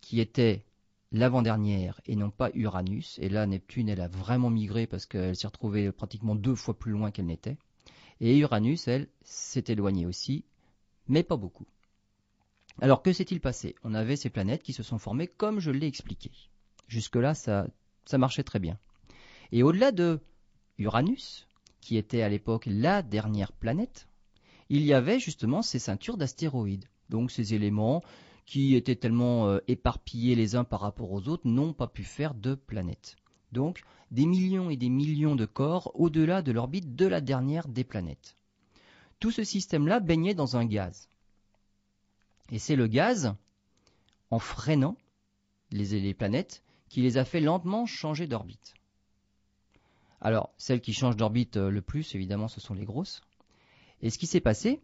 qui était l'avant-dernière et non pas Uranus. Et là, Neptune, elle a vraiment migré parce qu'elle s'est retrouvée pratiquement deux fois plus loin qu'elle n'était. Et Uranus, elle, s'est éloignée aussi, mais pas beaucoup. Alors que s'est-il passé? On avait ces planètes qui se sont formées comme je l'ai expliqué. Jusque-là, ça, ça marchait très bien. Et au-delà de Uranus, qui était à l'époque la dernière planète, il y avait justement ces ceintures d'astéroïdes. Donc ces éléments qui étaient tellement euh, éparpillés les uns par rapport aux autres, n'ont pas pu faire de planète. Donc, des millions et des millions de corps au-delà de l'orbite de la dernière des planètes. Tout ce système-là baignait dans un gaz. Et c'est le gaz, en freinant les, les planètes, qui les a fait lentement changer d'orbite. Alors, celles qui changent d'orbite euh, le plus, évidemment, ce sont les grosses. Et ce qui s'est passé,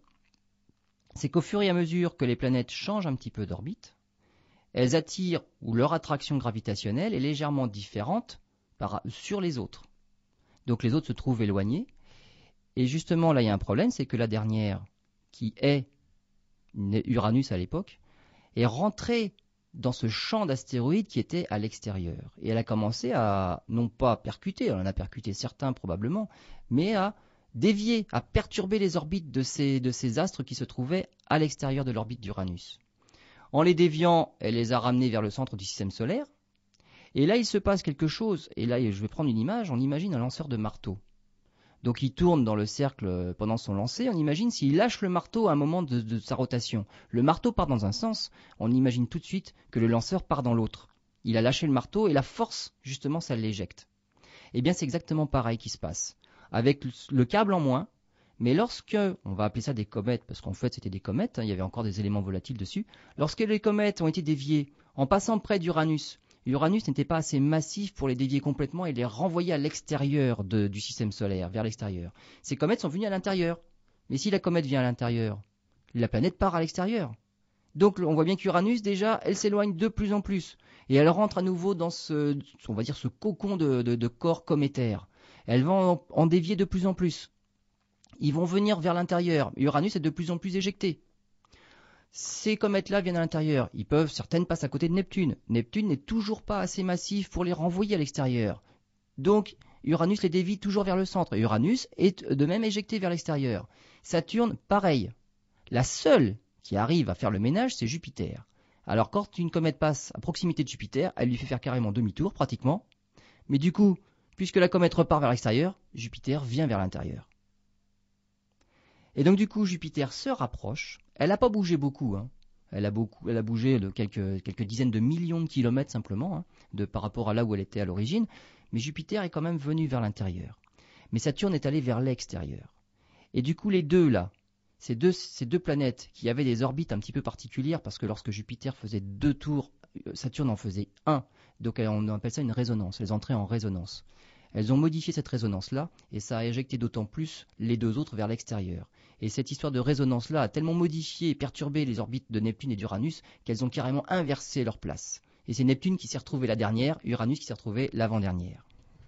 c'est qu'au fur et à mesure que les planètes changent un petit peu d'orbite, elles attirent ou leur attraction gravitationnelle est légèrement différente sur les autres. Donc les autres se trouvent éloignés. Et justement, là, il y a un problème, c'est que la dernière, qui est Uranus à l'époque, est rentrée dans ce champ d'astéroïdes qui était à l'extérieur. Et elle a commencé à, non pas percuter, elle en a percuté certains probablement, mais à dévier, à perturber les orbites de ces, astres qui se trouvaient à l'extérieur de l'orbite d'Uranus. En les déviant, elle les a ramenés vers le centre du système solaire. Et là, il se passe quelque chose. Et là, je vais prendre une image. On imagine un lanceur de marteau. Donc il tourne dans le cercle pendant son lancer. On imagine s'il lâche le marteau à un moment de, sa rotation. Le marteau part dans un sens. On imagine tout de suite que le lanceur part dans l'autre. Il a lâché le marteau et la force, justement, ça l'éjecte. Eh bien, c'est exactement pareil qui se passe avec le câble en moins. Mais lorsque, on va appeler ça des comètes, parce qu'en fait c'était des comètes, hein, il y avait encore des éléments volatiles dessus, lorsque les comètes ont été déviées en passant près d'Uranus, Uranus n'était pas assez massif pour les dévier complètement et les renvoyer à l'extérieur du système solaire, vers l'extérieur. Ces comètes sont venues à l'intérieur. Mais si la comète vient à l'intérieur, la planète part à l'extérieur. Donc on voit bien qu'Uranus déjà, elle s'éloigne de plus en plus. Et elle rentre à nouveau dans ce, on va dire, ce cocon de, de corps cométaires elles vont en dévier de plus en plus. Ils vont venir vers l'intérieur. Uranus est de plus en plus éjecté. Ces comètes-là viennent à l'intérieur. Ils peuvent, certaines passent à côté de Neptune. Neptune n'est toujours pas assez massif pour les renvoyer à l'extérieur. Donc, Uranus les dévie toujours vers le centre. Uranus est de même éjecté vers l'extérieur. Saturne, pareil. La seule qui arrive à faire le ménage, c'est Jupiter. Alors quand une comète passe à proximité de Jupiter, elle lui fait faire carrément demi-tour pratiquement. Mais du coup, puisque la comète repart vers l'extérieur, Jupiter vient vers l'intérieur. Et donc du coup, Jupiter se rapproche. Elle n'a pas bougé beaucoup. Hein. Elle, a beaucoup elle a bougé de quelques, dizaines de millions de kilomètres simplement, hein, de, par rapport à là où elle était à l'origine. Mais Jupiter est quand même venu vers l'intérieur. Mais Saturne est allé vers l'extérieur. Et du coup, les deux là, ces deux, planètes qui avaient des orbites un petit peu particulières, parce que lorsque Jupiter faisait deux tours, Saturne en faisait un. Donc on appelle ça une résonance, les entrées en résonance. Elles ont modifié cette résonance-là, et ça a éjecté d'autant plus les deux autres vers l'extérieur. Et cette histoire de résonance-là a tellement modifié et perturbé les orbites de Neptune et d'Uranus qu'elles ont carrément inversé leur place. Et c'est Neptune qui s'est retrouvé la dernière, Uranus qui s'est retrouvé l'avant-dernière.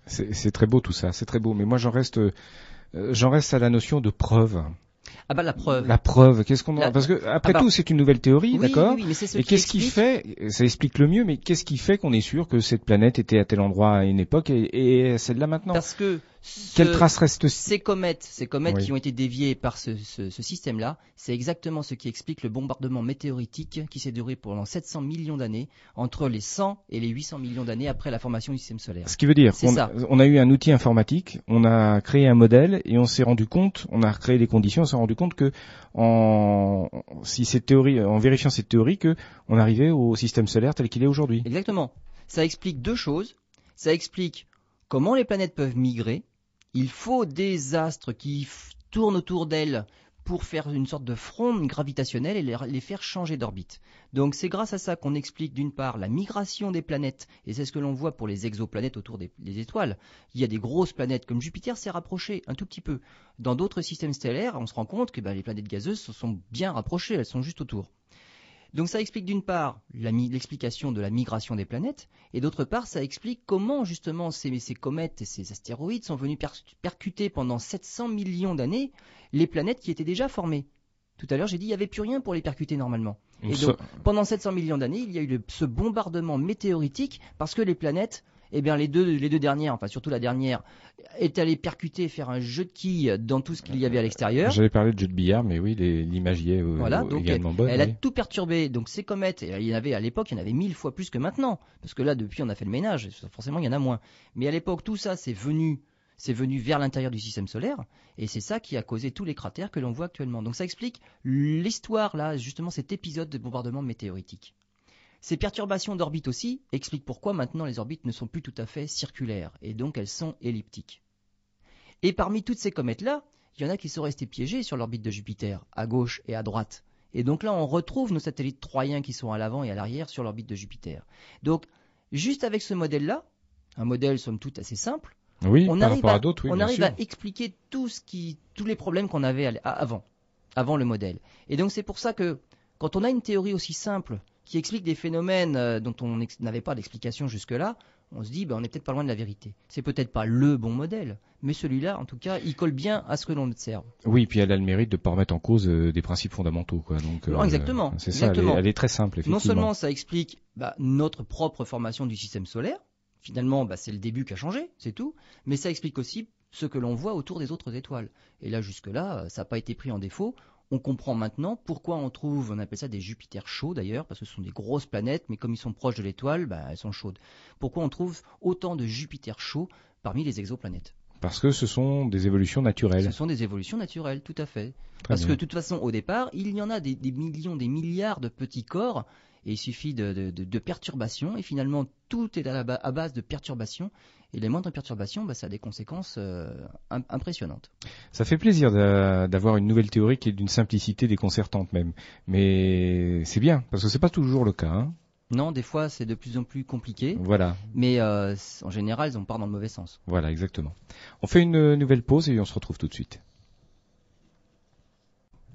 C'est très beau tout ça, c'est très beau. Mais moi j'en reste, euh, j'en reste à la notion de preuve. Ah bah la preuve. La preuve, qu'est-ce qu'on parce que après Ah bah- tout c'est une nouvelle théorie, Oui, d'accord? oui, oui, mais c'est ce Et qu'est-ce qui fait ça explique le mieux, mais qu'est-ce qui fait qu'on est sûr que cette planète était à tel endroit à une époque et, et celle-là maintenant? Parce que ce- Quelle trace reste Ces comètes, ces comètes Oui. qui ont été déviées par ce, ce- ce système-là, c'est exactement ce qui explique le bombardement météoritique qui s'est duré pendant 700 millions d'années, entre les 100 et les 800 millions d'années après la formation du système solaire. Ce qui veut dire qu'on ça. on a eu un outil informatique, on a créé un modèle et on s'est rendu compte, on a créé les conditions, on s'est rendu compte que en si cette théorie, en vérifiant cette théorie, que on arrivait au système solaire tel qu'il est aujourd'hui. Exactement. Ça explique deux choses. Ça explique comment les planètes peuvent migrer. Il faut des astres qui tournent autour d'elles pour faire une sorte de fronde gravitationnelle et les, faire changer d'orbite. Donc c'est grâce à ça qu'on explique d'une part la migration des planètes, et c'est ce que l'on voit pour les exoplanètes autour des, étoiles. Il y a des grosses planètes comme Jupiter s'est rapproché un tout petit peu. Dans d'autres systèmes stellaires, on se rend compte que ben, les planètes gazeuses se sont bien rapprochées, elles sont juste autour. Donc ça explique d'une part l'explication de la migration des planètes, et d'autre part ça explique comment justement ces, ces comètes et ces astéroïdes sont venus per- percuter pendant 700 millions d'années les planètes qui étaient déjà formées. Tout à l'heure j'ai dit il n'y avait plus rien pour les percuter normalement. Et donc pendant 700 millions d'années il y a eu le- ce bombardement météoritique parce que les planètes, eh bien les deux, les deux dernières, enfin surtout la dernière, est allée percuter, faire un jeu de quilles dans tout ce qu'il y avait à l'extérieur. J'avais parlé de jeu de billard, mais oui, l'image y est euh, Voilà, donc également bonne. Elle a tout perturbé. Donc ces comètes, il y en avait à l'époque, il y en avait mille fois plus que maintenant, parce que là depuis on a fait le ménage, forcément il y en a moins. Mais à l'époque tout ça c'est venu, c'est venu vers l'intérieur du système solaire, et c'est ça qui a causé tous les cratères que l'on voit actuellement. Donc ça explique l'histoire là, justement cet épisode de bombardement météoritique. Ces perturbations d'orbite aussi expliquent pourquoi maintenant les orbites ne sont plus tout à fait circulaires, et donc elles sont elliptiques. Et parmi toutes ces comètes-là, il y en a qui sont restés piégés sur l'orbite de Jupiter, à gauche et à droite. Et donc là, on retrouve nos satellites troyens qui sont à l'avant et à l'arrière sur l'orbite de Jupiter. Donc, juste avec ce modèle-là, un modèle somme toute assez simple, Oui, on arrive, à, à d'autres, oui, on bien arrive sûr. à expliquer tout ce qui, tous les problèmes qu'on avait avant le modèle. Et donc c'est pour ça que quand on a une théorie aussi simple qui explique des phénomènes euh, dont on n'avait pas d'explication jusque-là, on se dit ben, on n'est peut-être pas loin de la vérité. C'est peut-être pas le bon modèle, mais celui-là, en tout cas, il colle bien à ce que l'on observe. Oui, puis elle a le mérite de pas remettre en cause euh, des principes fondamentaux, quoi. Donc, Non, exactement, C'est ça, elle est, exactement. elle est très simple, effectivement. Non seulement ça explique bah, notre propre formation du système solaire, finalement bah, c'est le début qui a changé, c'est tout, mais ça explique aussi ce que l'on voit autour des autres étoiles. Et là jusque-là, euh, ça n'a pas été pris en défaut. On comprend maintenant pourquoi on trouve, on appelle ça des Jupiters chauds d'ailleurs, parce que ce sont des grosses planètes, mais comme ils sont proches de l'étoile, bah, elles sont chaudes. Pourquoi on trouve autant de Jupiters chauds parmi les exoplanètes? Parce que ce sont des évolutions naturelles. Ce sont des évolutions naturelles, tout à fait. Très Parce bien. que de toute façon, au départ, il y en a des, des millions, des milliards de petits corps, et il suffit de, de- de- de perturbations, et finalement, tout est à, la ba- à base de perturbations, et les moindres perturbations, bah, ça a des conséquences euh, im- impressionnantes. Ça fait plaisir d'a- d'avoir une nouvelle théorie qui est d'une simplicité déconcertante même. Mais c'est bien, parce que c'est pas toujours le cas. hein. Non, des fois, c'est de plus en plus compliqué, Voilà, mais euh, en général, on part dans le mauvais sens. voilà, exactement. On fait une nouvelle pause et on se retrouve tout de suite.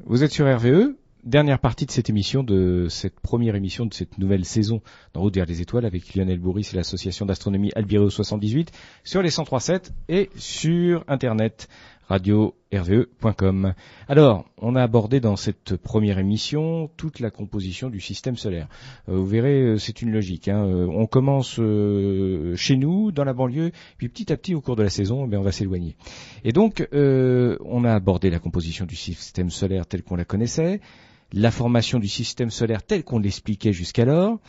Vous êtes sur RVE, dernière partie de cette émission, de cette première émission de cette nouvelle saison d'En route vers les étoiles avec Lionel Bourris et l'association d'astronomie Albireo 78 sur les 103.7 et sur internet radio-rve.com. Alors, on a abordé dans cette première émission toute la composition du système solaire. Euh, vous verrez, euh, c'est une logique. Hein. Euh, on commence chez nous, dans la banlieue, puis petit à petit, au cours de la saison, eh on va s'éloigner. Et donc, on a abordé la composition du système solaire tel qu'on la connaissait, la formation du système solaire tel qu'on l'expliquait jusqu'alors,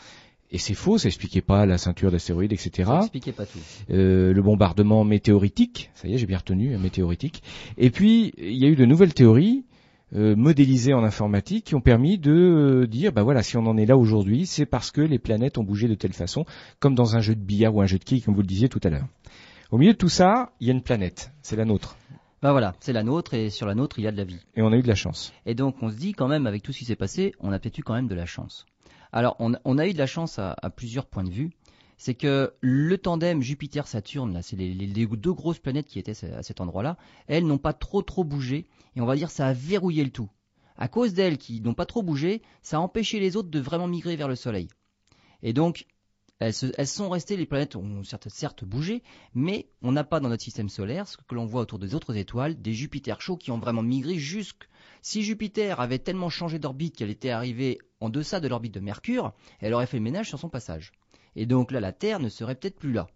et c'est faux, ça expliquait pas la ceinture d'astéroïdes, etc. Ça expliquait pas tout. Euh, le bombardement météoritique, ça y est, j'ai bien retenu, météoritique. Et puis, il y a eu de nouvelles théories euh, modélisées en informatique qui ont permis de euh, dire, bah voilà, si on en est là aujourd'hui, c'est parce que les planètes ont bougé de telle façon, comme dans un jeu de billard ou un jeu de quilles, comme vous le disiez tout à l'heure. Au milieu de tout ça, il y a une planète, c'est la nôtre. Ben voilà, c'est la nôtre et sur la nôtre, il y a de la vie. Et on a eu de la chance. Et donc, on se dit quand même, avec tout ce qui s'est passé, on a peut-être eu quand même de la chance. Alors, on, a eu de la chance à, plusieurs points de vue. C'est que le tandem Jupiter-Saturne, là, c'est les, deux grosses planètes qui étaient à cet endroit-là, elles n'ont pas trop trop bougé, et on va dire ça a verrouillé le tout. À cause d'elles qui n'ont pas trop bougé, ça a empêché les autres de vraiment migrer vers le Soleil. Et donc, elles, sont restées, les planètes ont certes, certes bougé, mais on n'a pas dans notre système solaire ce que l'on voit autour des autres étoiles, des Jupiter chauds qui ont vraiment migré jusque. Si Jupiter avait tellement changé d'orbite qu'elle était arrivée en deçà de l'orbite de Mercure, elle aurait fait le ménage sur son passage. Et donc là, la Terre ne serait peut-être plus là.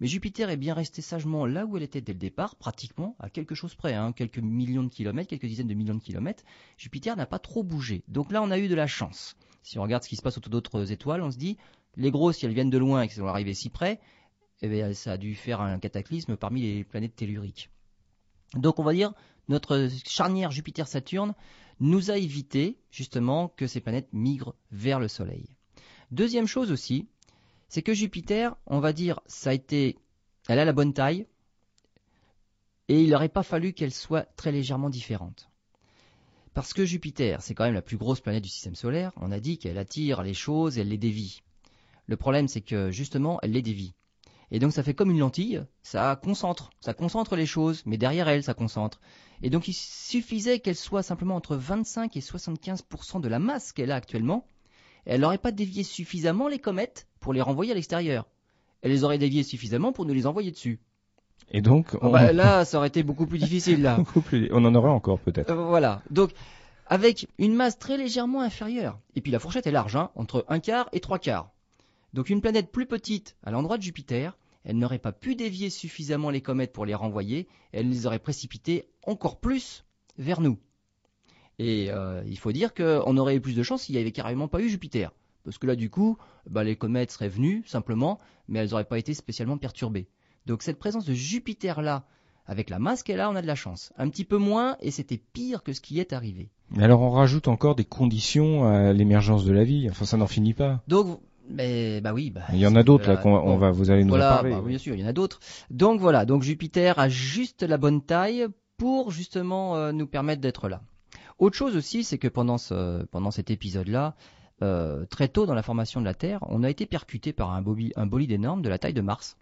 Mais Jupiter est bien restée sagement là où elle était dès le départ, pratiquement à quelque chose près, hein, quelques millions de kilomètres, quelques dizaines de millions de kilomètres. Jupiter n'a pas trop bougé. Donc là, on a eu de la chance. Si on regarde ce qui se passe autour d'autres étoiles, on se dit, les grosses, si elles viennent de loin et qu'elles sont arrivées si près, eh ça a dû faire un cataclysme parmi les planètes telluriques. Donc on va dire, notre charnière Jupiter-Saturne nous a évité justement que ces planètes migrent vers le Soleil. Deuxième chose aussi, c'est que Jupiter, on va dire, ça a été, elle a la bonne taille, et il n'aurait pas fallu qu'elle soit très légèrement différente. Parce que Jupiter, c'est quand même la plus grosse planète du système solaire, on a dit qu'elle attire les choses elle les dévie. Le problème, c'est que justement, elle les dévie. Et donc ça fait comme une lentille, ça concentre, ça concentre les choses, mais derrière elle, ça concentre. Et donc il suffisait qu'elle soit simplement entre 25 et 75% de la masse qu'elle a actuellement, et elle n'aurait pas dévié suffisamment les comètes pour les renvoyer à l'extérieur. Elle les aurait déviées suffisamment pour nous les envoyer dessus. Et donc ah bah, là, ça aurait été beaucoup plus difficile là. On en aurait encore peut-être. Euh, voilà. Donc avec une masse très légèrement inférieure. Et puis la fourchette est large, hein, entre un quart et trois quarts. Donc une planète plus petite à l'endroit de Jupiter, elle n'aurait pas pu dévier suffisamment les comètes pour les renvoyer, elle les aurait précipités encore plus vers nous. Et euh, il faut dire qu'on aurait eu plus de chance s'il n'y avait carrément pas eu Jupiter. Parce que là, du coup, bah, les comètes seraient venues simplement, mais elles n'auraient pas été spécialement perturbées. Donc cette présence de Jupiter là, avec la masse qu'elle a, on a de la chance. Un petit peu moins, et c'était pire que ce qui est arrivé. Alors on rajoute encore des conditions à l'émergence de la vie. Enfin, ça n'en finit pas. Donc mais bah oui. Bah, il y en a d'autres là qu'on va, vous allez nous voilà, parler. Bah, bien sûr, il y en a d'autres. Donc voilà, donc Jupiter a juste la bonne taille pour justement euh, nous permettre d'être là. Autre chose aussi, c'est que pendant ce, pendant cet épisode-là, euh, très tôt dans la formation de la Terre, on a été percuté par un, un bolide énorme de la taille de Mars.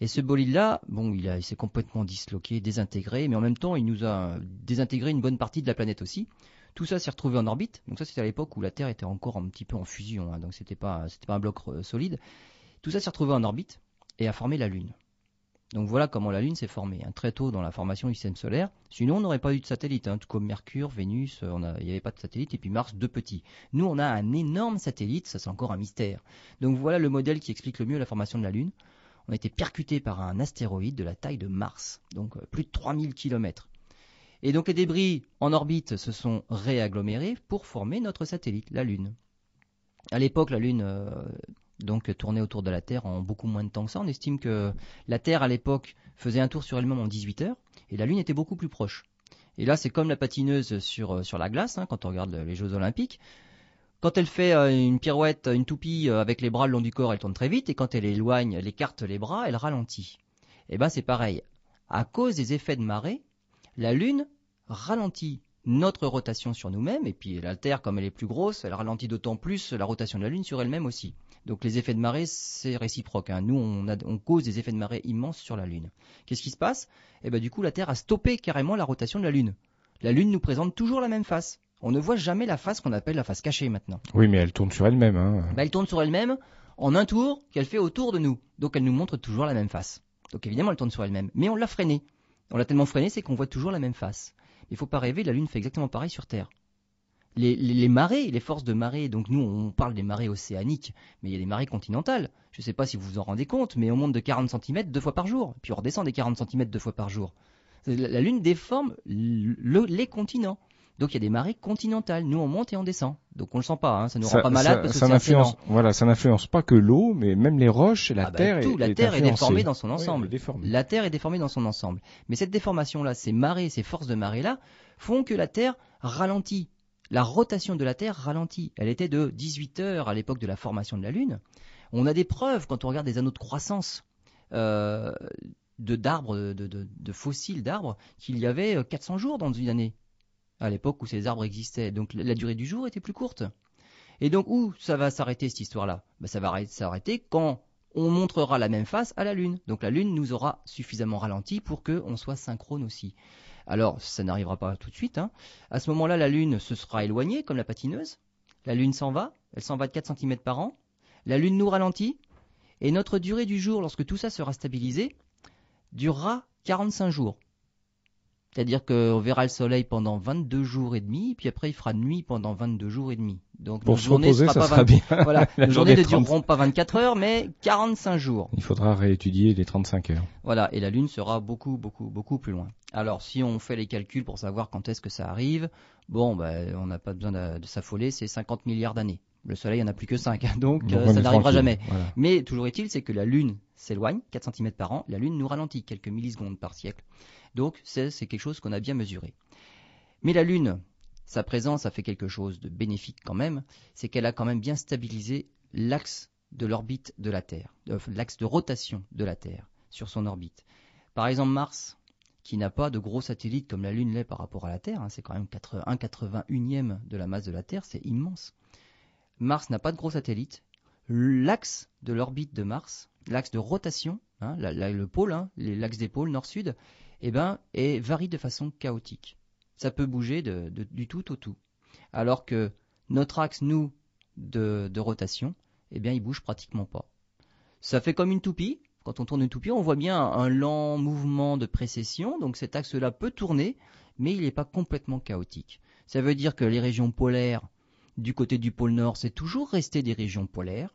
Et ce bolide-là, bon, il, il s'est complètement disloqué, désintégré, mais en même temps, il nous a désintégré une bonne partie de la planète aussi. Tout ça s'est retrouvé en orbite. Donc ça, c'était à l'époque où la Terre était encore un petit peu en fusion. Hein, donc c'était pas, pas un bloc euh, solide. Tout ça s'est retrouvé en orbite et a formé la Lune. Donc voilà comment la Lune s'est formée, hein, très tôt dans la formation du système solaire. Sinon, on n'aurait pas eu de satellite, hein, tout comme Mercure, Vénus, euh, il n'y avait pas de satellite, et puis Mars, deux petits. Nous, on a un énorme satellite, ça c'est encore un mystère. Donc voilà le modèle qui explique le mieux la formation de la Lune. On a été percuté par un astéroïde de la taille de Mars, donc euh, plus de 3000 km. Et donc les débris en orbite se sont réagglomérés pour former notre satellite, la Lune. À l'époque, la Lune euh, donc tournait autour de la Terre en beaucoup moins de temps que ça. On estime que la Terre à l'époque faisait un tour sur elle-même en 18 heures et la Lune était beaucoup plus proche. Et là, c'est comme la patineuse sur, euh, sur la glace, hein, quand on regarde les Jeux Olympiques. Quand elle fait euh, une pirouette, une toupie avec les bras le long du corps, elle tourne très vite, et quand elle éloigne, elle écarte les bras, elle ralentit. Et eh ben c'est pareil. À cause des effets de marée, la Lune ralentit notre rotation sur nous-mêmes, et puis la Terre, comme elle est plus grosse, elle ralentit d'autant plus la rotation de la Lune sur elle-même aussi. Donc les effets de marée, c'est réciproque. Hein. Nous, on, cause des effets de marée immenses sur la Lune. Qu'est-ce qui se passe? Eh ben du coup, la Terre a stoppé carrément la rotation de la Lune. La Lune nous présente toujours la même face. On ne voit jamais la face qu'on appelle la face cachée maintenant. Oui, mais elle tourne sur elle-même. Hein. Ben, elle tourne sur elle-même en un tour qu'elle fait autour de nous. Donc elle nous montre toujours la même face. Donc évidemment, elle tourne sur elle-même. Mais on l'a freinée. On l'a tellement freiné, c'est qu'on voit toujours la même face. Il faut pas rêver, la Lune fait exactement pareil sur Terre. Les, marées, les forces de marée, donc nous on parle des marées océaniques, mais il y a des marées continentales. Je ne sais pas si vous vous en rendez compte, mais on monte de 40 cm deux fois par jour, puis on redescend des 40 cm deux fois par jour. La Lune déforme le, les continents. Donc il y a des marées continentales. Nous on monte et on descend. Donc on le sent pas, hein. ça nous ça, rend pas malade ça, parce ça voilà, ça n'influence pas que l'eau, mais même les roches et la Ah bah, terre. tout, est, la est Terre est déformée dans son ensemble. La Terre est déformée dans son ensemble. Mais cette déformation-là, ces marées, ces forces de marée-là, font que la Terre ralentit. La rotation de la Terre ralentit. Elle était de 18 heures à l'époque de la formation de la Lune. On a des preuves quand on regarde des anneaux de croissance euh, de d'arbres, de, de- de fossiles d'arbres, qu'il y avait euh, 400 jours dans une année, à l'époque où ces arbres existaient. Donc la durée du jour était plus courte. Et donc où ça va s'arrêter cette histoire-là? Ben, Ça va arrêter- s'arrêter quand on montrera la même face à la Lune. Donc la Lune nous aura suffisamment ralenti pour qu'on soit synchrone aussi. Alors, ça n'arrivera pas tout de suite. hein. À ce moment-là, la Lune se sera éloignée comme la patineuse. La Lune s'en va. Elle s'en va de 4 cm par an. La Lune nous ralentit. Et notre durée du jour, lorsque tout ça sera stabilisé, durera 45 jours. C'est-à-dire qu'on verra le soleil pendant 22 jours et demi, puis après il fera nuit pendant 22 jours et demi. Donc Pour nos se journées reposer, sera ça pas sera 20 bien. Voilà, nos journée journées ne 30. dureront pas 24 heures, mais 45 jours. Il faudra réétudier les 35 heures. Voilà, et la Lune sera beaucoup, beaucoup, beaucoup plus loin. Alors, si on fait les calculs pour savoir quand est-ce que ça arrive, bon, ben, on n'a pas besoin de, de s'affoler, c'est 50 milliards d'années. Le Soleil, il n'y en a plus que 5, donc, Donc, euh, ça n'arrivera jamais. Voilà. Mais toujours est-il, c'est que la Lune s'éloigne, 4 cm par an, la Lune nous ralentit quelques millisecondes par siècle. Donc, c'est quelque chose qu'on a bien mesuré. Mais la Lune, sa présence a fait quelque chose de bénéfique quand même, c'est qu'elle a quand même bien stabilisé l'axe de l'orbite de la Terre, euh, l'axe de rotation de la Terre sur son orbite. Par exemple, Mars, qui n'a pas de gros satellites comme la Lune l'est par rapport à la Terre, hein, c'est quand même 1 81e de la masse de la Terre, c'est immense. Mars n'a pas de gros satellites. L'axe de l'orbite de Mars, l'axe de rotation, hein, le pôle, hein, l'axe des pôles nord-sud, eh ben, est, varie de façon chaotique. Ça peut bouger du tout au tout. Alors que notre axe, nous, de, de rotation, eh bien, il bouge pratiquement pas. Ça fait comme une toupie. Quand on tourne une toupie, on voit bien un lent mouvement de précession. Donc cet axe-là peut tourner, mais il n'est pas complètement chaotique. Ça veut dire que les régions polaires, du côté du pôle Nord, c'est toujours resté des régions polaires.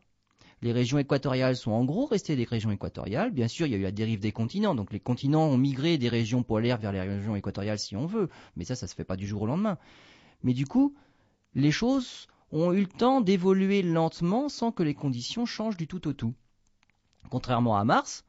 Les régions équatoriales sont en gros restées des régions équatoriales. Bien sûr, il y a eu la dérive des continents. Donc les continents ont migré des régions polaires vers les régions équatoriales si on veut. Mais ça, ça se fait pas du jour au lendemain. Mais du coup, les choses ont eu le temps d'évoluer lentement sans que les conditions changent du tout au tout. Contrairement à Mars,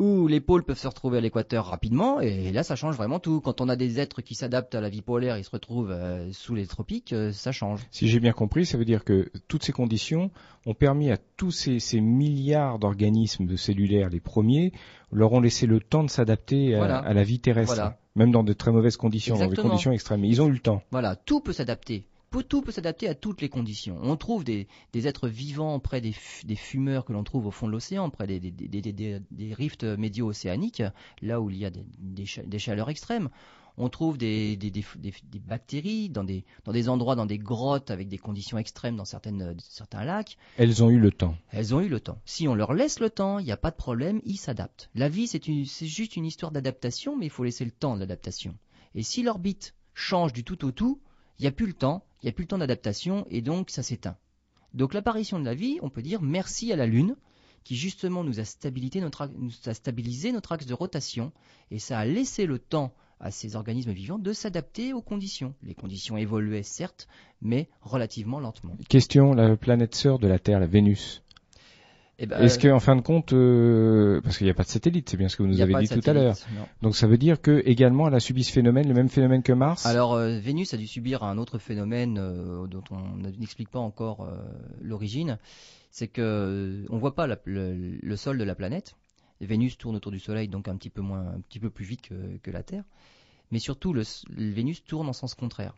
où les pôles peuvent se retrouver à l'équateur rapidement, et là ça change vraiment tout. Quand on a des êtres qui s'adaptent à la vie polaire, ils se retrouvent euh, sous les tropiques, euh, ça change. Si j'ai bien compris, ça veut dire que toutes ces conditions ont permis à tous ces, ces milliards d'organismes de cellulaires, les premiers, leur ont laissé le temps de s'adapter à, Voilà. à la vie terrestre, Voilà. même dans de très mauvaises conditions, dans des conditions extrêmes. Mais ils ont eu le temps. Voilà, tout peut s'adapter. Tout- peut s'adapter à toutes les conditions. On trouve des, des êtres vivants près des, fu- des fumeurs que l'on trouve au fond de l'océan, près des, rifts médio-océaniques, là où il y a des, des cha- des chaleurs extrêmes. On trouve des, bactéries dans des, dans des endroits, dans des grottes avec des conditions extrêmes dans certaines, certains lacs. Elles ont eu le temps. Elles ont eu le temps. Si on leur laisse le temps, il n'y a pas de problème, ils s'adaptent. La vie, c'est juste une histoire d'adaptation, mais il faut laisser le temps de l'adaptation. Et si l'orbite change du tout au tout, il n'y a plus le temps, il n'y a plus le temps d'adaptation, et donc ça s'éteint. Donc l'apparition de la vie, on peut dire merci à la Lune, qui justement nous a, stabilité notre, nous a stabilisé notre axe de rotation, et ça a laissé le temps à ces organismes vivants de s'adapter aux conditions. Les conditions évoluaient certes, mais relativement lentement. Question, la planète sœur de la Terre, la Vénus. Eh ben, Est-ce qu'en fin de compte, euh, parce qu'il n'y a pas de satellite, c'est bien ce que vous nous avez dit tout à l'heure. Donc ça veut dire que également elle a subi ce phénomène, le même phénomène que Mars? Alors euh, Vénus a dû subir un autre phénomène euh, dont on n'explique pas encore euh, l'origine, c'est que euh, on voit pas la- le, le sol de la planète. Vénus tourne autour du Soleil donc un petit peu moins, un petit peu plus vite que, que la Terre, mais surtout le, s- le Vénus tourne en sens contraire.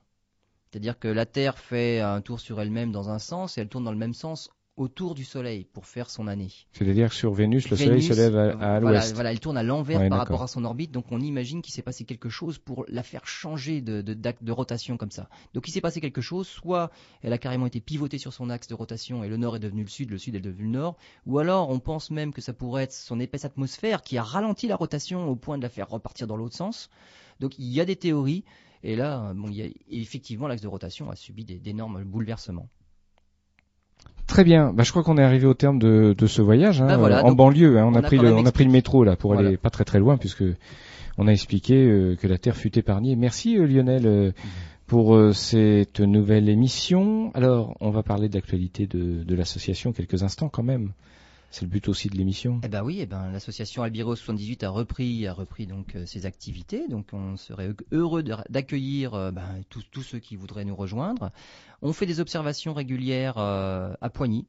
C'est-à-dire que la Terre fait un tour sur elle-même dans un sens et elle tourne dans le même sens autour du Soleil pour faire son année. C'est-à-dire que sur Vénus, le Vénus, Soleil se lève à, à l'ouest. voilà, elle tourne à l'envers Ouais, par rapport à son orbite, donc on imagine qu'il s'est passé quelque chose pour la faire changer de, de, de rotation comme ça. Donc il s'est passé quelque chose, soit elle a carrément été pivotée sur son axe de rotation et le nord est devenu le sud, le sud est devenu le nord, ou alors on pense même que ça pourrait être son épaisse atmosphère qui a ralenti la rotation au point de la faire repartir dans l'autre sens. Donc il y a des théories, et là, bon, il y a, effectivement, l'axe de rotation a subi d'énormes bouleversements. Très bien. Bah, je crois qu'on est arrivé au terme de, de ce voyage hein, voilà, en banlieue. hein. On, on a pris le, même on a pris le expliqué. métro là pour Voilà. aller pas très très loin puisque on a expliqué euh, que la Terre fut épargnée. Merci euh, Lionel euh, pour cette nouvelle émission. Alors, on va parler de l'actualité de, de l'association quelques instants quand même. C'est le but aussi de l'émission. Eh ben oui, eh ben l'association Albiro 78 a repris, a repris donc euh, ses activités. Donc on serait heureux d'accueillir euh, ben, tous, tous ceux qui voudraient nous rejoindre. On fait des observations régulières euh, à Poigny.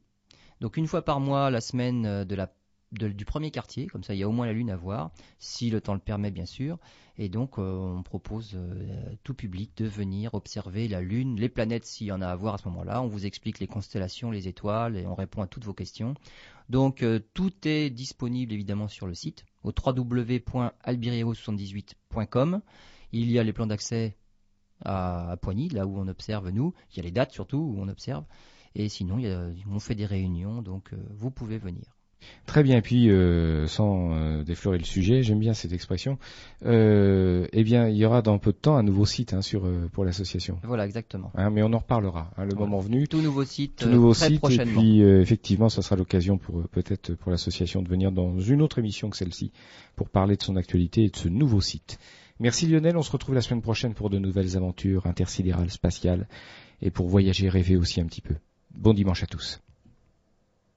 Donc une fois par mois, la semaine de la du premier quartier, comme ça il y a au moins la lune à voir, si le temps le permet bien sûr. Et donc euh, on propose euh, à tout public de venir observer la lune, les planètes s'il y en a à voir à ce moment-là. On vous explique les constellations, les étoiles et on répond à toutes vos questions. Donc euh, tout est disponible évidemment sur le site au www.albireo78.com. Il y a les plans d'accès à, Poigny, là où on observe nous. Il y a les dates surtout où on observe. Et sinon, on fait des réunions, donc euh, vous pouvez venir. Très bien. Et puis, euh, sans euh, déflorer le sujet, j'aime bien cette expression. Euh, eh bien, il y aura dans peu de temps un nouveau site hein, sur euh, pour l'association. Voilà, exactement. Hein, mais on en reparlera hein, le Voilà. moment venu. Tout nouveau site, tout nouveau très site et puis euh, effectivement ça sera l'occasion pour peut-être pour l'association de venir dans une autre émission que celle-ci pour parler de son actualité et de ce nouveau site. Merci Lionel, on se retrouve la semaine prochaine pour de nouvelles aventures intersidérales, spatiales et pour voyager, rêver aussi un petit peu. Bon dimanche à tous.